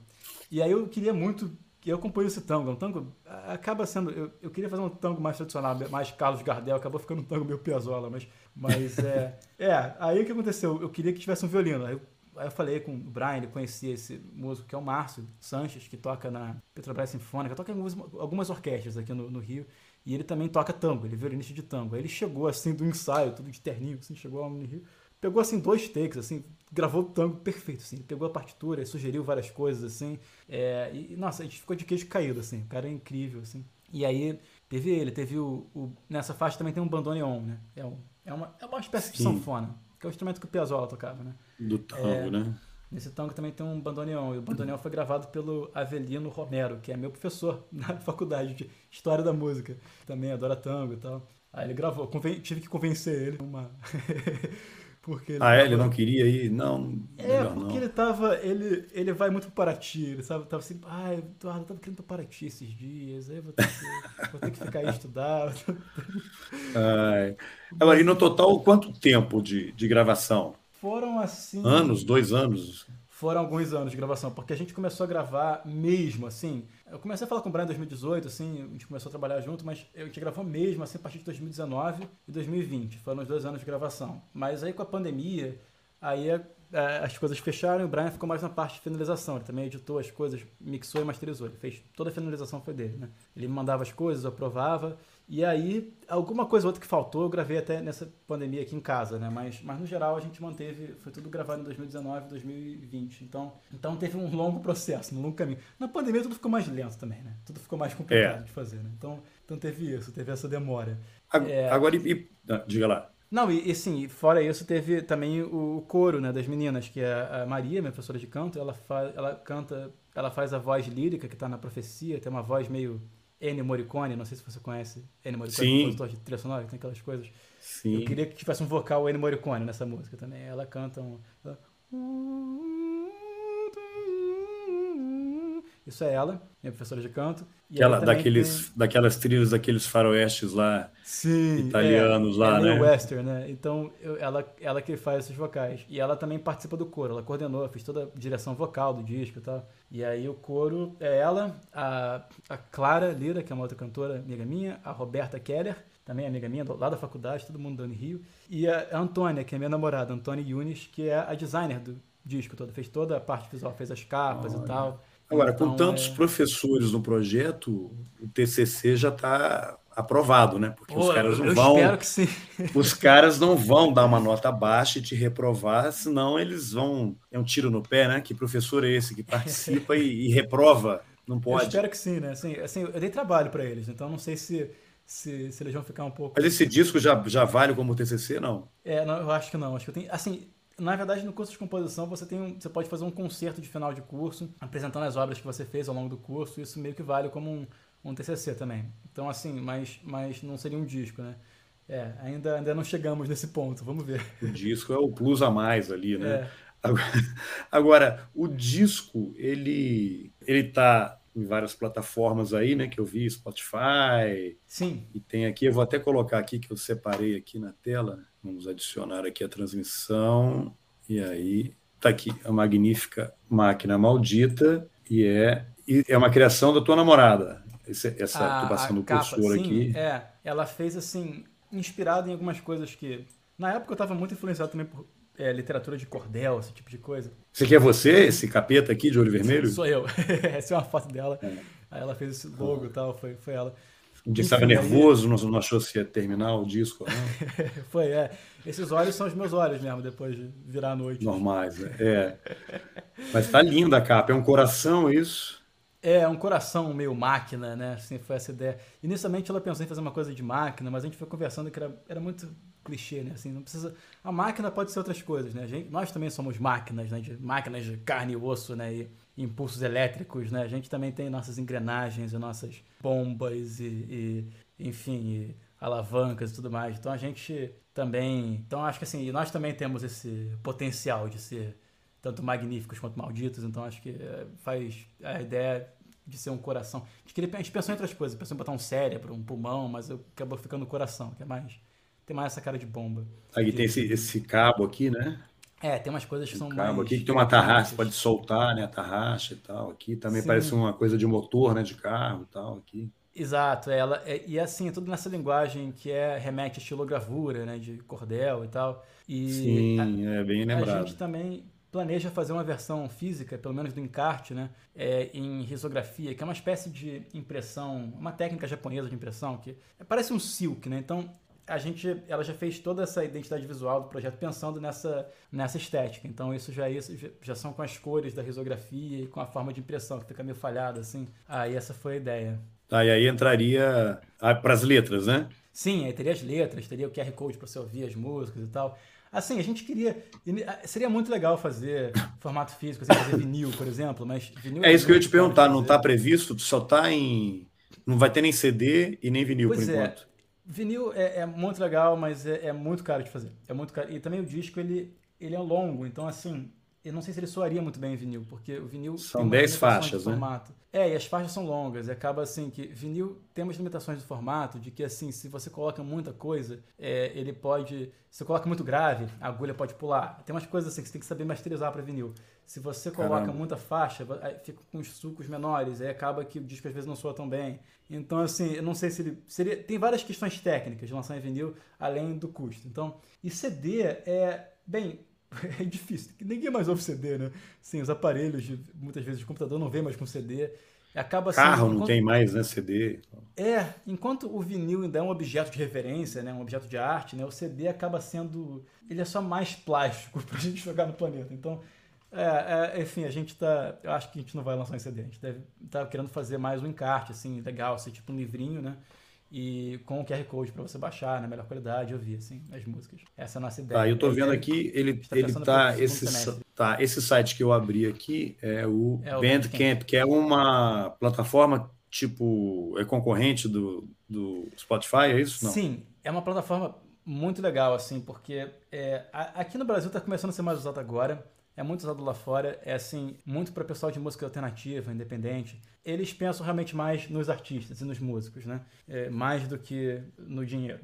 E aí eu queria muito que eu componho esse tango. Um tango acaba sendo. Eu, eu, queria fazer um tango mais tradicional, mais Carlos Gardel, acabou ficando um tango meio piazola, mas. Mas é. é, aí o que aconteceu? Eu queria que tivesse um violino. Aí eu, aí eu falei com o Brian, ele conhecia esse músico que é o Márcio Sanches, que toca na Petrobras Sinfônica, toca em algumas, algumas orquestras aqui no, no, Rio. E ele também toca tango, ele é violinista de tango. Aí ele chegou assim do ensaio, tudo de terninho, assim, chegou lá no Rio. Pegou assim dois takes, assim, gravou o tango perfeito, assim. Pegou a partitura, sugeriu várias coisas, assim. É, e, nossa, a gente ficou de queijo caído, assim. O cara é incrível, assim. E aí, teve ele, teve o... o nessa faixa também tem um bandoneon, né? É, um, é, uma, é uma espécie Sim. de sanfona, que é o instrumento que o Piazzolla tocava, né? Do tango, é, né? Nesse tango também tem um bandoneon. E o bandoneon foi gravado pelo Avelino Romero, que é meu professor na faculdade de História da Música. Também adora tango e tal. Aí ele gravou. Conven... Tive que convencer ele. Uma... Porque ah, é? Ele não queria ir? Não. É, porque não. ele tava. Ele, ele vai muito para Paraty, ele sabe? Tava assim, ah, Eduardo, eu tava querendo para Paraty esses dias, aí eu vou ter que, vou ter que ficar aí estudar. Ai. Agora, e no total, quanto tempo de, de gravação? Foram assim. Anos, dois anos? Foram alguns anos de gravação, porque a gente começou a gravar mesmo, assim. Eu comecei a falar com o Brian em 2018, assim, a gente começou a trabalhar junto, mas a gente gravou mesmo, assim, a partir de 2019 e 2020. Foram os dois anos de gravação. Mas aí com a pandemia, aí é, é, as coisas fecharam e o Brian ficou mais na parte de finalização. Ele também editou as coisas, mixou e masterizou. Ele fez toda a finalização foi dele, né? Ele mandava as coisas, aprovava. E aí, alguma coisa ou outra que faltou, eu gravei até nessa pandemia aqui em casa, né? Mas, mas no geral a gente manteve, foi tudo gravado em 2019, 2020. Então, então teve um longo processo, um longo caminho. Na pandemia tudo ficou mais lento também, né? Tudo ficou mais complicado é. de fazer, né? Então, então teve isso, teve essa demora. Agora, é... agora e, ah, diga lá. Não, e, e sim, fora isso, teve também o coro, né, das meninas, que é a Maria, minha professora de canto, ela, faz, ela canta, ela faz a voz lírica que está na profecia, tem uma voz meio Ennio Morricone, não sei se você conhece Ennio Morricone, Sim. compositor de trilha sonora, tem aquelas coisas. Sim. Eu queria que tivesse um vocal Ennio Morricone nessa música também. Ela canta um... Isso é ela, minha professora de canto. E ela, daqueles, tem... daquelas trilhas, daqueles faroestes lá, Sim, italianos é, lá, é né? western, né? Então, eu, ela, ela que faz esses vocais. E ela também participa do coro, ela coordenou, fez toda a direção vocal do disco e tal. E aí o coro é ela, a, a Clara Lira, que é uma outra cantora amiga minha, a Roberta Keller, também amiga minha, lá da faculdade, todo mundo dando Rio. E a Antônia, que é minha namorada, Antônia Yunis, que é a designer do disco todo, fez toda a parte visual, fez as capas Olha. e tal. Agora, então, com tantos é... professores no projeto, o TCC já está aprovado, né? Porque Pô, os caras não vão. Espero que sim. Os caras não vão dar uma nota baixa e te reprovar, senão eles vão. É um tiro no pé, né? Que professor é esse que participa e, e, reprova? Não pode. Eu espero que sim, né? Assim, assim eu dei trabalho para eles, então não sei se, se, se, eles vão ficar um pouco. Mas esse disco já, já vale como TCC, não? É, não, eu acho que não. Acho que eu tenho. Assim, na verdade, no curso de composição, você, tem um, você pode fazer um concerto de final de curso, apresentando as obras que você fez ao longo do curso. Isso meio que vale como um, um TCC também. Então, assim, mas, mas não seria um disco, né? É, ainda, ainda não chegamos nesse ponto, vamos ver. O disco é o plus a mais ali, né? É. Agora, agora, o disco, ele, ele tá em várias plataformas aí, né? Que eu vi, Spotify. Sim. E tem aqui, eu vou até colocar aqui que eu separei aqui na tela. Vamos adicionar aqui a transmissão. E aí, tá aqui a magnífica máquina maldita. E é, e é uma criação da tua namorada. Esse, essa, a, passando o cursor sim, aqui. É, ela fez assim, inspirada em algumas coisas que. Na época eu estava muito influenciado também por é, literatura de cordel, esse tipo de coisa. Você quer você, esse capeta aqui de olho vermelho? Sou eu. Essa é uma foto dela. É. Aí ela fez esse logo e tal, foi, foi ela. Um dia estava nervoso, não, não achou se ia terminar o disco. Não? foi, é. Esses olhos são os meus olhos mesmo, depois de virar a noite. Normais, né? é. Mas tá linda a capa, é um coração isso? É, um coração meio máquina, né? Assim, foi essa ideia. Inicialmente ela pensou em fazer uma coisa de máquina, mas a gente foi conversando que era, era muito clichê, né? Assim, não precisa. A máquina pode ser outras coisas, né? Gente, nós também somos máquinas, né? De, máquinas de carne e osso, né? E impulsos elétricos, né? A gente também tem nossas engrenagens e nossas bombas e, e enfim, e alavancas e tudo mais. Então a gente também. Então acho que assim, nós também temos esse potencial de ser tanto magníficos quanto malditos, então acho que eh, faz a ideia de ser um coração. A gente, queria, a gente pensou em outras coisas, pensou em botar um cérebro, um pulmão, mas acabou ficando no coração, que é mais. Tem mais essa cara de bomba. Aí tem esse, esse cabo aqui, né? É, tem umas coisas que são cabo mais. aqui que tem uma tarraxa, pode soltar, né? A tarraxa e tal. Aqui também Sim. parece uma coisa de motor, né? De carro e tal. Aqui. Exato, é, ela, é, e assim, é tudo nessa linguagem que é remete a estilogravura, né, de cordel e tal. E Sim, a, é bem lembrado. A gente também planeja fazer uma versão física, pelo menos do encarte, né, é, em risografia, que é uma espécie de impressão, uma técnica japonesa de impressão que parece um silk, né? Então a gente, ela já fez toda essa identidade visual do projeto pensando nessa, nessa estética. Então isso já, é isso já são com as cores da risografia e com a forma de impressão que fica meio falhada assim. Aí essa foi a ideia. Tá, e aí entraria para as letras, né? Sim, aí teria as letras, teria o QR Code para você ouvir as músicas e tal. Assim, a gente queria. Seria muito legal fazer formato físico, assim, fazer vinil, por exemplo, mas vinil. É isso que eu ia te perguntar, não está previsto? Só está em. Não vai ter nem CD e nem vinil pois por é. enquanto. Vinil é, é, muito legal, mas é, é, muito caro de fazer. É muito caro. E também o disco ele, ele é longo, então assim, eu não sei se ele soaria muito bem em vinil, porque o vinil são 10 faixas, né? Formato. É, e as faixas são longas, e acaba assim que vinil tem umas limitações do formato, de que assim, se você coloca muita coisa, é, ele pode, se você coloca muito grave, a agulha pode pular. Tem umas coisas assim que você tem que saber masterizar para vinil. Se você coloca Caramba. muita faixa, fica com os sucos menores, aí acaba que o disco às vezes não soa tão bem. Então, assim, eu não sei se ele. Seria, tem várias questões técnicas de lançar em vinil, além do custo. Então, e CD é. Bem, é difícil. Ninguém mais ouve CD, né? Sim, os aparelhos, de, muitas vezes, o computador não vem mais com CD. Acaba Carro sendo, não tem mais, né? CD. É, enquanto o vinil ainda é um objeto de referência, né? Um objeto de arte, né? O CD acaba sendo. Ele é só mais plástico pra gente jogar no planeta. Então, é, é, enfim, a gente tá. Eu acho que a gente não vai lançar em CD. A gente deve tá querendo fazer mais um encarte, assim, legal, assim, tipo um livrinho, né? e com o QR Code para você baixar na melhor qualidade ouvir assim as músicas. Essa é a nossa ideia. Tá, eu tô vendo aqui, ele tá ele tá esse tá, esse site que eu abri aqui é o, é o Bandcamp, Bandcamp, que é uma plataforma tipo é concorrente do, do Spotify, é isso? Não. Sim, é uma plataforma muito legal assim, porque é, aqui no Brasil está começando a ser mais usado agora é muito usado lá fora, é assim, muito para pessoal de música alternativa, independente. Eles pensam realmente mais nos artistas e nos músicos, né? É, mais do que no dinheiro.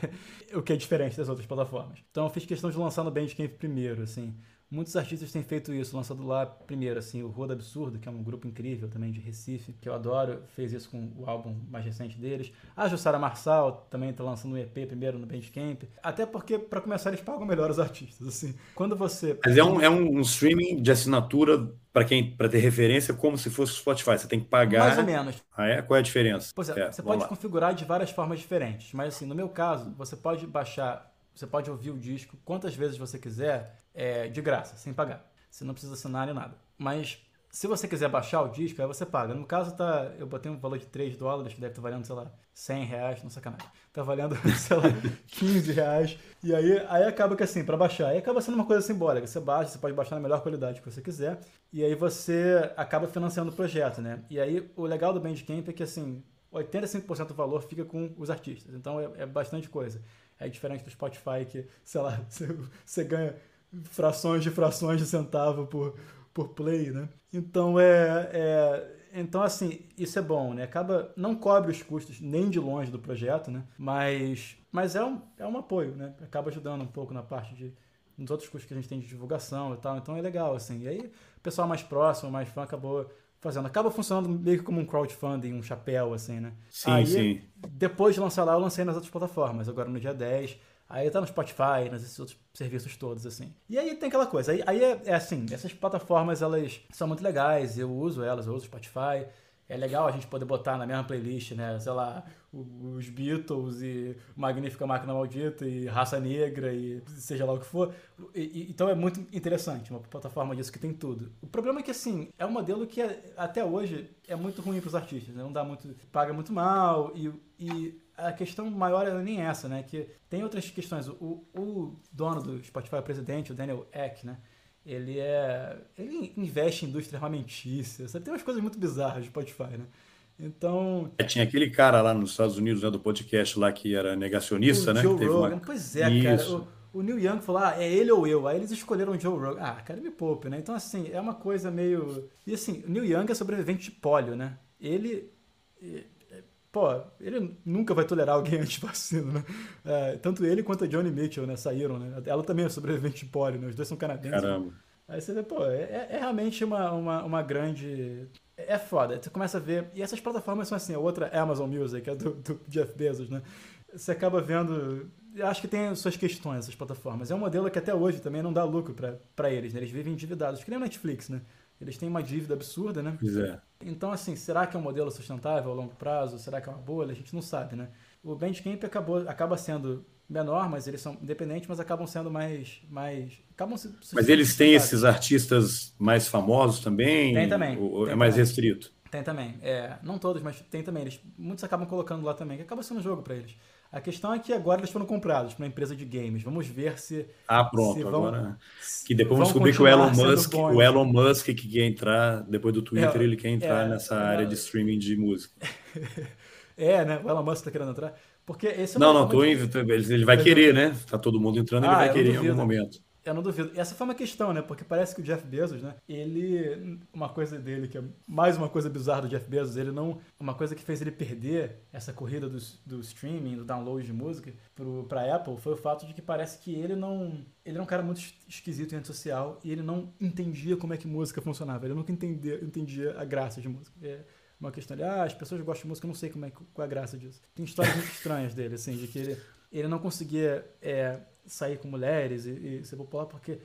o que é diferente das outras plataformas. Então eu fiz questão de lançar no Bandcamp primeiro, assim. Muitos artistas têm feito isso, lançado lá primeiro, assim, o Roda Absurdo, que é um grupo incrível também de Recife, que eu adoro, fez isso com o álbum mais recente deles. A Jussara Marçal também está lançando um EP primeiro no Bandcamp. Até porque, para começar, eles pagam melhor os artistas, assim. Quando você... Mas é um, é um streaming de assinatura para quem para ter referência como se fosse o Spotify. Você tem que pagar. Mais ou menos. Ah, é? Qual é a diferença? Pois é, é você pode lá. configurar de várias formas diferentes. Mas assim, no meu caso, você pode baixar você pode ouvir o disco quantas vezes você quiser, é, de graça, sem pagar. Você não precisa assinar nem nada. Mas se você quiser baixar o disco, aí você paga. No caso, tá, eu botei um valor de 3 dólares, que deve estar valendo, sei lá, 100 reais, não sacanagem. Tá valendo, sei lá, 15 reais. E aí, aí acaba que assim, para baixar, aí acaba sendo uma coisa simbólica. Você baixa, você pode baixar na melhor qualidade que você quiser. E aí você acaba financiando o projeto, né? E aí o legal do Bandcamp é que assim, 85% do valor fica com os artistas. Então é, é bastante coisa. É diferente do Spotify que, sei lá, você, ganha frações de frações de centavo por, por play, né? Então é, é, então assim, isso é bom, né? Acaba não cobre os custos nem de longe do projeto, né? Mas mas é um, é um apoio, né? Acaba ajudando um pouco na parte de nos outros custos que a gente tem de divulgação e tal. Então é legal assim. E aí o pessoal mais próximo, mais fã acabou fazendo. Acaba funcionando meio que como um crowdfunding, um chapéu, assim, né? Sim, aí, sim. Depois de lançar lá, eu lancei nas outras plataformas, agora no dia 10. Aí tá no Spotify, nesses outros serviços todos, assim. E aí tem aquela coisa. Aí, aí é, é, assim, essas plataformas, elas são muito legais, eu uso elas, eu uso Spotify é legal a gente poder botar na mesma playlist, né? Sei lá, os Beatles e Magnífica Máquina Maldita e Raça Negra e seja lá o que for. E, então é muito interessante, uma plataforma disso que tem tudo. O problema é que, assim, é um modelo que é, até hoje é muito ruim para os artistas, né? Não dá muito... paga muito mal e, e a questão maior é nem essa, né? Que tem outras questões. O, o dono do Spotify, o presidente, o Daniel Eck, né? ele é. Ele investe em indústria armamentícia, sabe? Tem umas coisas muito bizarras de Spotify, né? Então. É, tinha aquele cara lá nos Estados Unidos, né, do podcast lá que era negacionista, o né? Joe Rogan. Uma... Pois é, Isso. cara. O, o Neil Young falou, ah, é ele ou eu. Aí eles escolheram o Joe Rogan. Ah, cara, me poupe, né? Então, assim, é uma coisa meio... E, assim, o Neil Young é sobrevivente de polio, né? Ele... Pô, ele nunca vai tolerar alguém anti-vacina, né? É, tanto ele quanto a Johnny Mitchell, né? Saíram, né? Ela também é sobrevivente de polio, né? Os dois são canadenses. Caramba. Aí você vê, pô, é, é, é realmente uma, uma, uma grande é foda. Você começa a ver. E essas plataformas são assim, a outra é Amazon Music, é do, do Jeff Bezos, né? Você acaba vendo. Eu acho que tem suas questões, essas plataformas. É um modelo que até hoje também não dá lucro para eles, né? Eles vivem endividados, que nem o Netflix, né? Eles têm uma dívida absurda, né? Pois é. Então, assim, será que é um modelo sustentável a longo prazo? Será que é uma bolha? A gente não sabe, né? O Bandcamp acabou, acaba sendo menor, mas eles são independentes, mas acabam sendo mais. mais acabam se, mas eles têm esses artistas mais famosos também? Tem também. Ou tem é mais também. restrito? Tem também. É, não todos, mas tem também. Eles, muitos acabam colocando lá também, que acaba sendo um jogo para eles. A questão é que agora eles foram comprados por uma empresa de games. Vamos ver se. Ah, pronto. se vão, agora. Que depois vamos descobrir que o Elon Musk, o Elon Musk que quer entrar, depois do Twitter, É, ele quer entrar é, nessa é, área de streaming de música. é, né? O Elon Musk tá querendo entrar. Porque esse é Não, não, tô em, ele ele vai querer, né? Tá todo mundo entrando, ele Ah, vai eu querer em duvido. algum momento. Eu não duvido. E essa foi uma questão, né? Porque parece que o Jeff Bezos, né? Ele. Uma coisa dele, que é mais uma coisa bizarra do Jeff Bezos, ele não. Uma coisa que fez ele perder essa corrida do, do streaming, do download de música pro, pra Apple, foi o fato de que parece que ele não. Ele era um cara muito es- esquisito em rede social e ele não entendia como é que música funcionava. Ele nunca entendia, entendia a graça de música. É uma questão de, ah, as pessoas gostam de música, eu não sei como é, qual é a graça disso. Tem histórias muito estranhas dele, assim, de que ele, ele não conseguia é, sair com mulheres e, e ser popular porque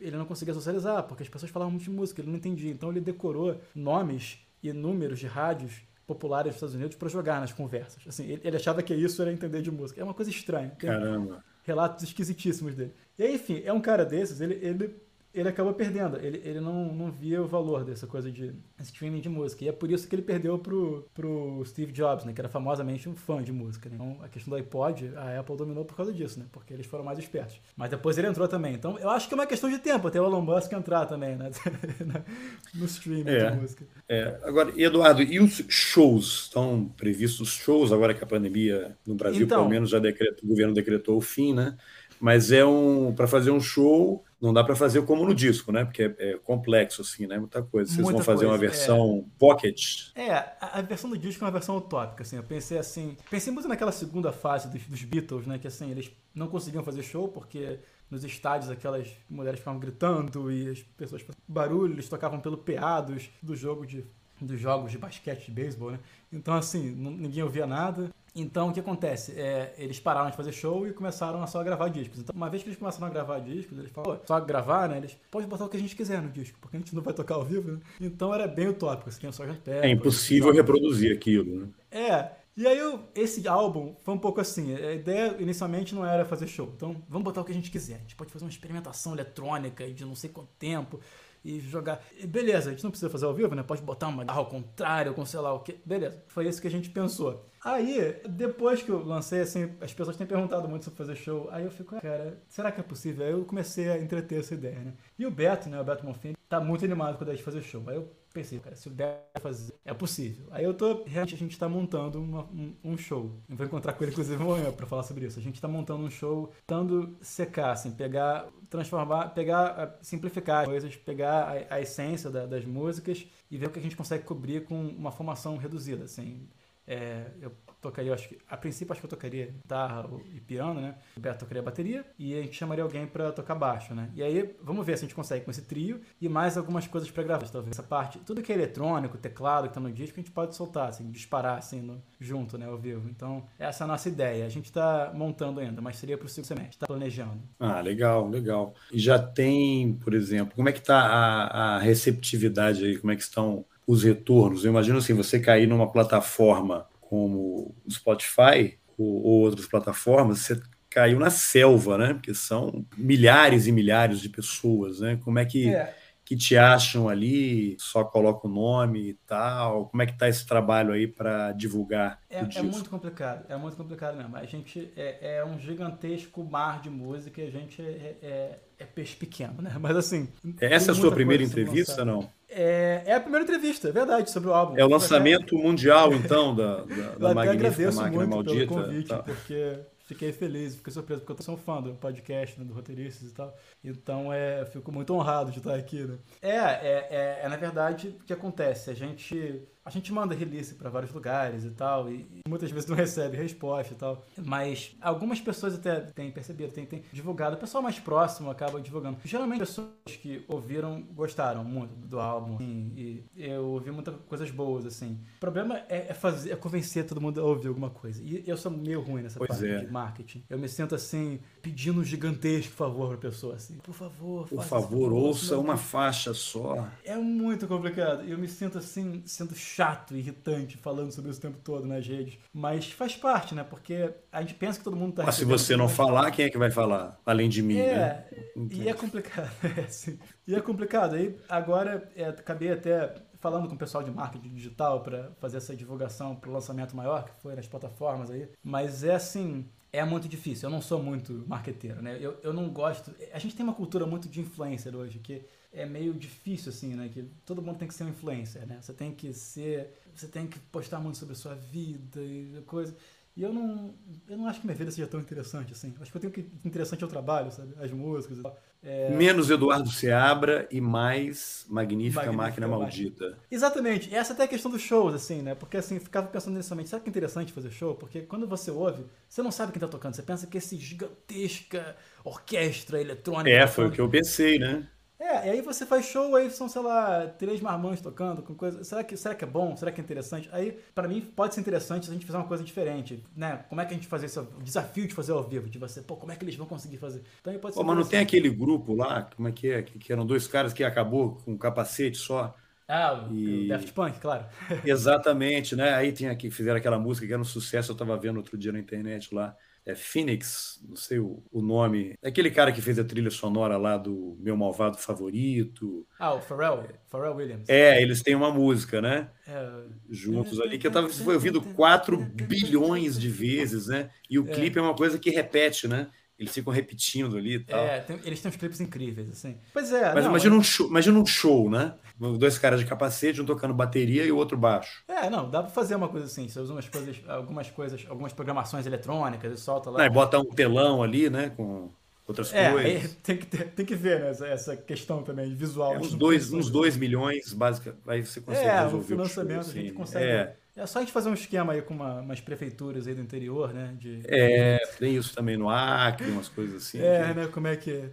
ele não conseguia socializar, porque as pessoas falavam muito de música, ele não entendia. Então ele decorou nomes e números de rádios populares dos Estados Unidos para jogar nas conversas. Assim, ele, ele achava que isso era entender de música. É uma coisa estranha. Caramba. relatos esquisitíssimos dele. E aí, enfim, é um cara desses, ele, ele, ele acabou perdendo. Ele, ele não, não via o valor dessa coisa de streaming de música. E é por isso que ele perdeu pro, pro Steve Jobs, né? Que era famosamente um fã de música. Né? Então, a questão do iPod, a Apple dominou por causa disso, né? Porque eles foram mais espertos. Mas depois ele entrou também. Então, eu acho que é uma questão de tempo até o Elon Musk entrar também, né? no streaming É. de música. É, agora, Eduardo, e os shows? Estão previstos shows agora que a pandemia no Brasil, Então. pelo menos, já decretou, o governo decretou o fim, né? Mas é um. Para fazer um show, não dá para fazer como no disco, né? Porque é, é complexo, assim, né? Muita coisa. Vocês Muita vão fazer uma coisa, versão pocket. É, a, a versão do disco é uma versão utópica, assim. Eu pensei assim. Pensei muito naquela segunda fase dos, dos Beatles, né? Que assim, eles não conseguiam fazer show porque nos estádios aquelas mulheres ficavam gritando e as pessoas faziam barulho, eles tocavam pelo PA dos, do jogo de, dos jogos de basquete de beisebol, né? Então, assim, ninguém ouvia nada. Então, o que acontece? É, eles pararam de fazer show e começaram a só gravar discos. Então, uma vez que eles começaram a gravar discos, eles falaram, "Pô, só gravar, né? Eles podem botar o que a gente quiser no disco, porque a gente não vai tocar ao vivo, né? Então, era bem utópico. Assim, tinha só É impossível reproduzir aquilo, né? é, e aí eu- esse álbum foi um pouco assim, a ideia inicialmente não era fazer show, então vamos botar o que a gente quiser, a gente pode fazer uma experimentação eletrônica de não sei quanto tempo e jogar, e beleza, a gente não precisa fazer ao vivo, né, pode botar uma guitarra ao contrário, com sei lá o que, beleza, foi isso que a gente pensou. Aí, depois que eu lancei, assim, as pessoas têm perguntado muito sobre fazer show, aí eu fico, "Ah, cara, será que é possível? Aí eu comecei a entreter essa ideia, né, e o Beto, né, o Beto Monfim, tá muito animado com a ideia de fazer show, aí eu pensei, cara, se o Beto fazer, é possível. Aí eu tô, realmente a gente tá montando uma- um, um show. Eu vou encontrar com ele, inclusive, amanhã pra falar sobre isso. A gente tá montando um show, tentando secar, assim, pegar, transformar, pegar, simplificar as coisas, pegar a, a essência da- das músicas e ver o que a gente consegue cobrir com uma formação reduzida, assim. É, eu tocaria, acho que, a princípio acho que eu tocaria guitarra e piano, né? O Beto tocaria bateria e a gente chamaria alguém pra tocar baixo, né? E aí, vamos ver se a gente consegue com esse trio e mais algumas coisas pra gravar, talvez. Essa parte, tudo que é eletrônico, teclado que tá no disco, a gente pode soltar, assim, disparar, assim, no- junto, né, ao vivo. Então, essa é a nossa ideia. A gente tá montando ainda, mas seria pro segundo semestre, tá planejando. Ah, legal, legal. E já tem, por exemplo, como é que está a, a receptividade aí? Como é que estão os retornos? Eu imagino assim, você cair numa plataforma como o Spotify ou, ou outras plataformas, você caiu na selva, né? Porque são milhares e milhares de pessoas, né? Como é que, É, que te acham ali? Só coloca o nome e tal? Como é que está esse trabalho aí para divulgar É, o é disco? muito complicado, é muito complicado mesmo. A gente é, é um gigantesco mar de música e a gente é, é, é peixe pequeno, né? Mas assim. Essa é a sua primeira entrevista, não? É, é a primeira entrevista, é verdade, sobre o álbum. É o lançamento mundial, então, da, da, Eu da até Magnífica agradeço Máquina muito Maldita. pelo convite, tá. porque fiquei feliz, fiquei surpreso, porque eu sou fã do podcast, né, do roteiristas e tal. Então, é, fico muito honrado de estar aqui, né? É, é, é, é na verdade o que acontece. A gente a gente manda release para vários lugares e tal, e, muitas vezes não recebe resposta e tal. Mas algumas pessoas até têm percebido, têm, têm divulgado. O pessoal mais próximo acaba divulgando. Geralmente, pessoas que ouviram gostaram muito do álbum, assim, e eu ouvi muitas coisas boas, assim. O problema é, é, fazer, é convencer todo mundo a ouvir alguma coisa. E eu sou meio ruim nessa pois parte é. de marketing. Eu me sinto assim, pedindo um gigantesco favor pra pessoa, assim. Por favor, Por favor, ouça uma faixa só. É muito complicado. Eu me sinto assim, sendo chato, irritante, falando sobre isso o tempo todo nas redes. Mas faz parte, né? Porque a gente pensa que todo mundo tá. Mas se você não falar, quem é que vai falar? Além de mim, é, né? E é complicado. É, assim. E é complicado. Aí agora é, acabei até falando com o pessoal de marketing digital para fazer essa divulgação para o lançamento maior, que foi nas plataformas aí. Mas é assim, é muito difícil. Eu não sou muito marqueteiro, né? Eu, eu não gosto. A gente tem uma cultura muito de influencer hoje, que é meio difícil, assim, né? Que todo mundo tem que ser um influencer, né? Você tem que ser. Você tem que postar muito sobre a sua vida e coisa. E eu não, eu não acho que minha vida seja tão interessante assim. Acho que eu tenho que interessante é o trabalho, sabe? As músicas e tal. É... Menos Eduardo Seabra e mais Magnífica, Magnífica Máquina Maldita. Exatamente. Essa até é a questão dos shows, assim, né? Porque assim, ficava pensando inicialmente, será que é interessante fazer show? Porque quando você ouve, você não sabe quem tá tocando. Você pensa que esse gigantesca orquestra eletrônica. É, foi o que eu pensei, né? É, e aí você faz show, aí são, sei lá, três marmães tocando com coisa. Será que, será que é bom? Será que é interessante? Aí, para mim, pode ser interessante se a gente fizer uma coisa diferente, né? Como é que a gente fazer esse desafio de fazer ao vivo? De você, pô, como é que eles vão conseguir fazer? Então aí pode ser. Pô, mas não tem aquele grupo lá, como é que é? Que, que eram dois caras que acabou com um capacete só. Ah, e... o Daft Punk, claro. Exatamente, né? Aí tinha que fizeram aquela música que era um sucesso, eu tava vendo outro dia na internet lá é Phoenix, não sei o, o, nome. É aquele cara que fez a trilha sonora lá do Meu Malvado Favorito. Ah, o Pharrell, Pharrell Williams. É, eles têm uma música, né? É... Juntos ali, que eu tava, foi ouvido 4 bilhões de vezes, né? E o é. clipe é uma coisa que repete, né? Eles ficam repetindo ali e tal. É, tem, eles têm uns clipes incríveis, assim. Pois é. Mas não, imagina, um show, imagina um show, né? Dois caras de capacete, um tocando bateria e o outro baixo. É, não, dá pra fazer uma coisa assim. Você usa umas coisas, algumas coisas, algumas programações eletrônicas e solta lá. Não, e bota um telão ali, né? Com outras é, coisas. tem que, ter, tem que ver né, essa, essa questão também visual. É, uns 2 uns dois milhões, basicamente, aí você consegue é, resolver. É, o financiamento, show, a gente assim. consegue. É. É só a gente fazer um esquema aí com uma, umas prefeituras aí do interior, né? De... É, tem isso também no Acre, umas coisas assim. É, que... né? Como é que.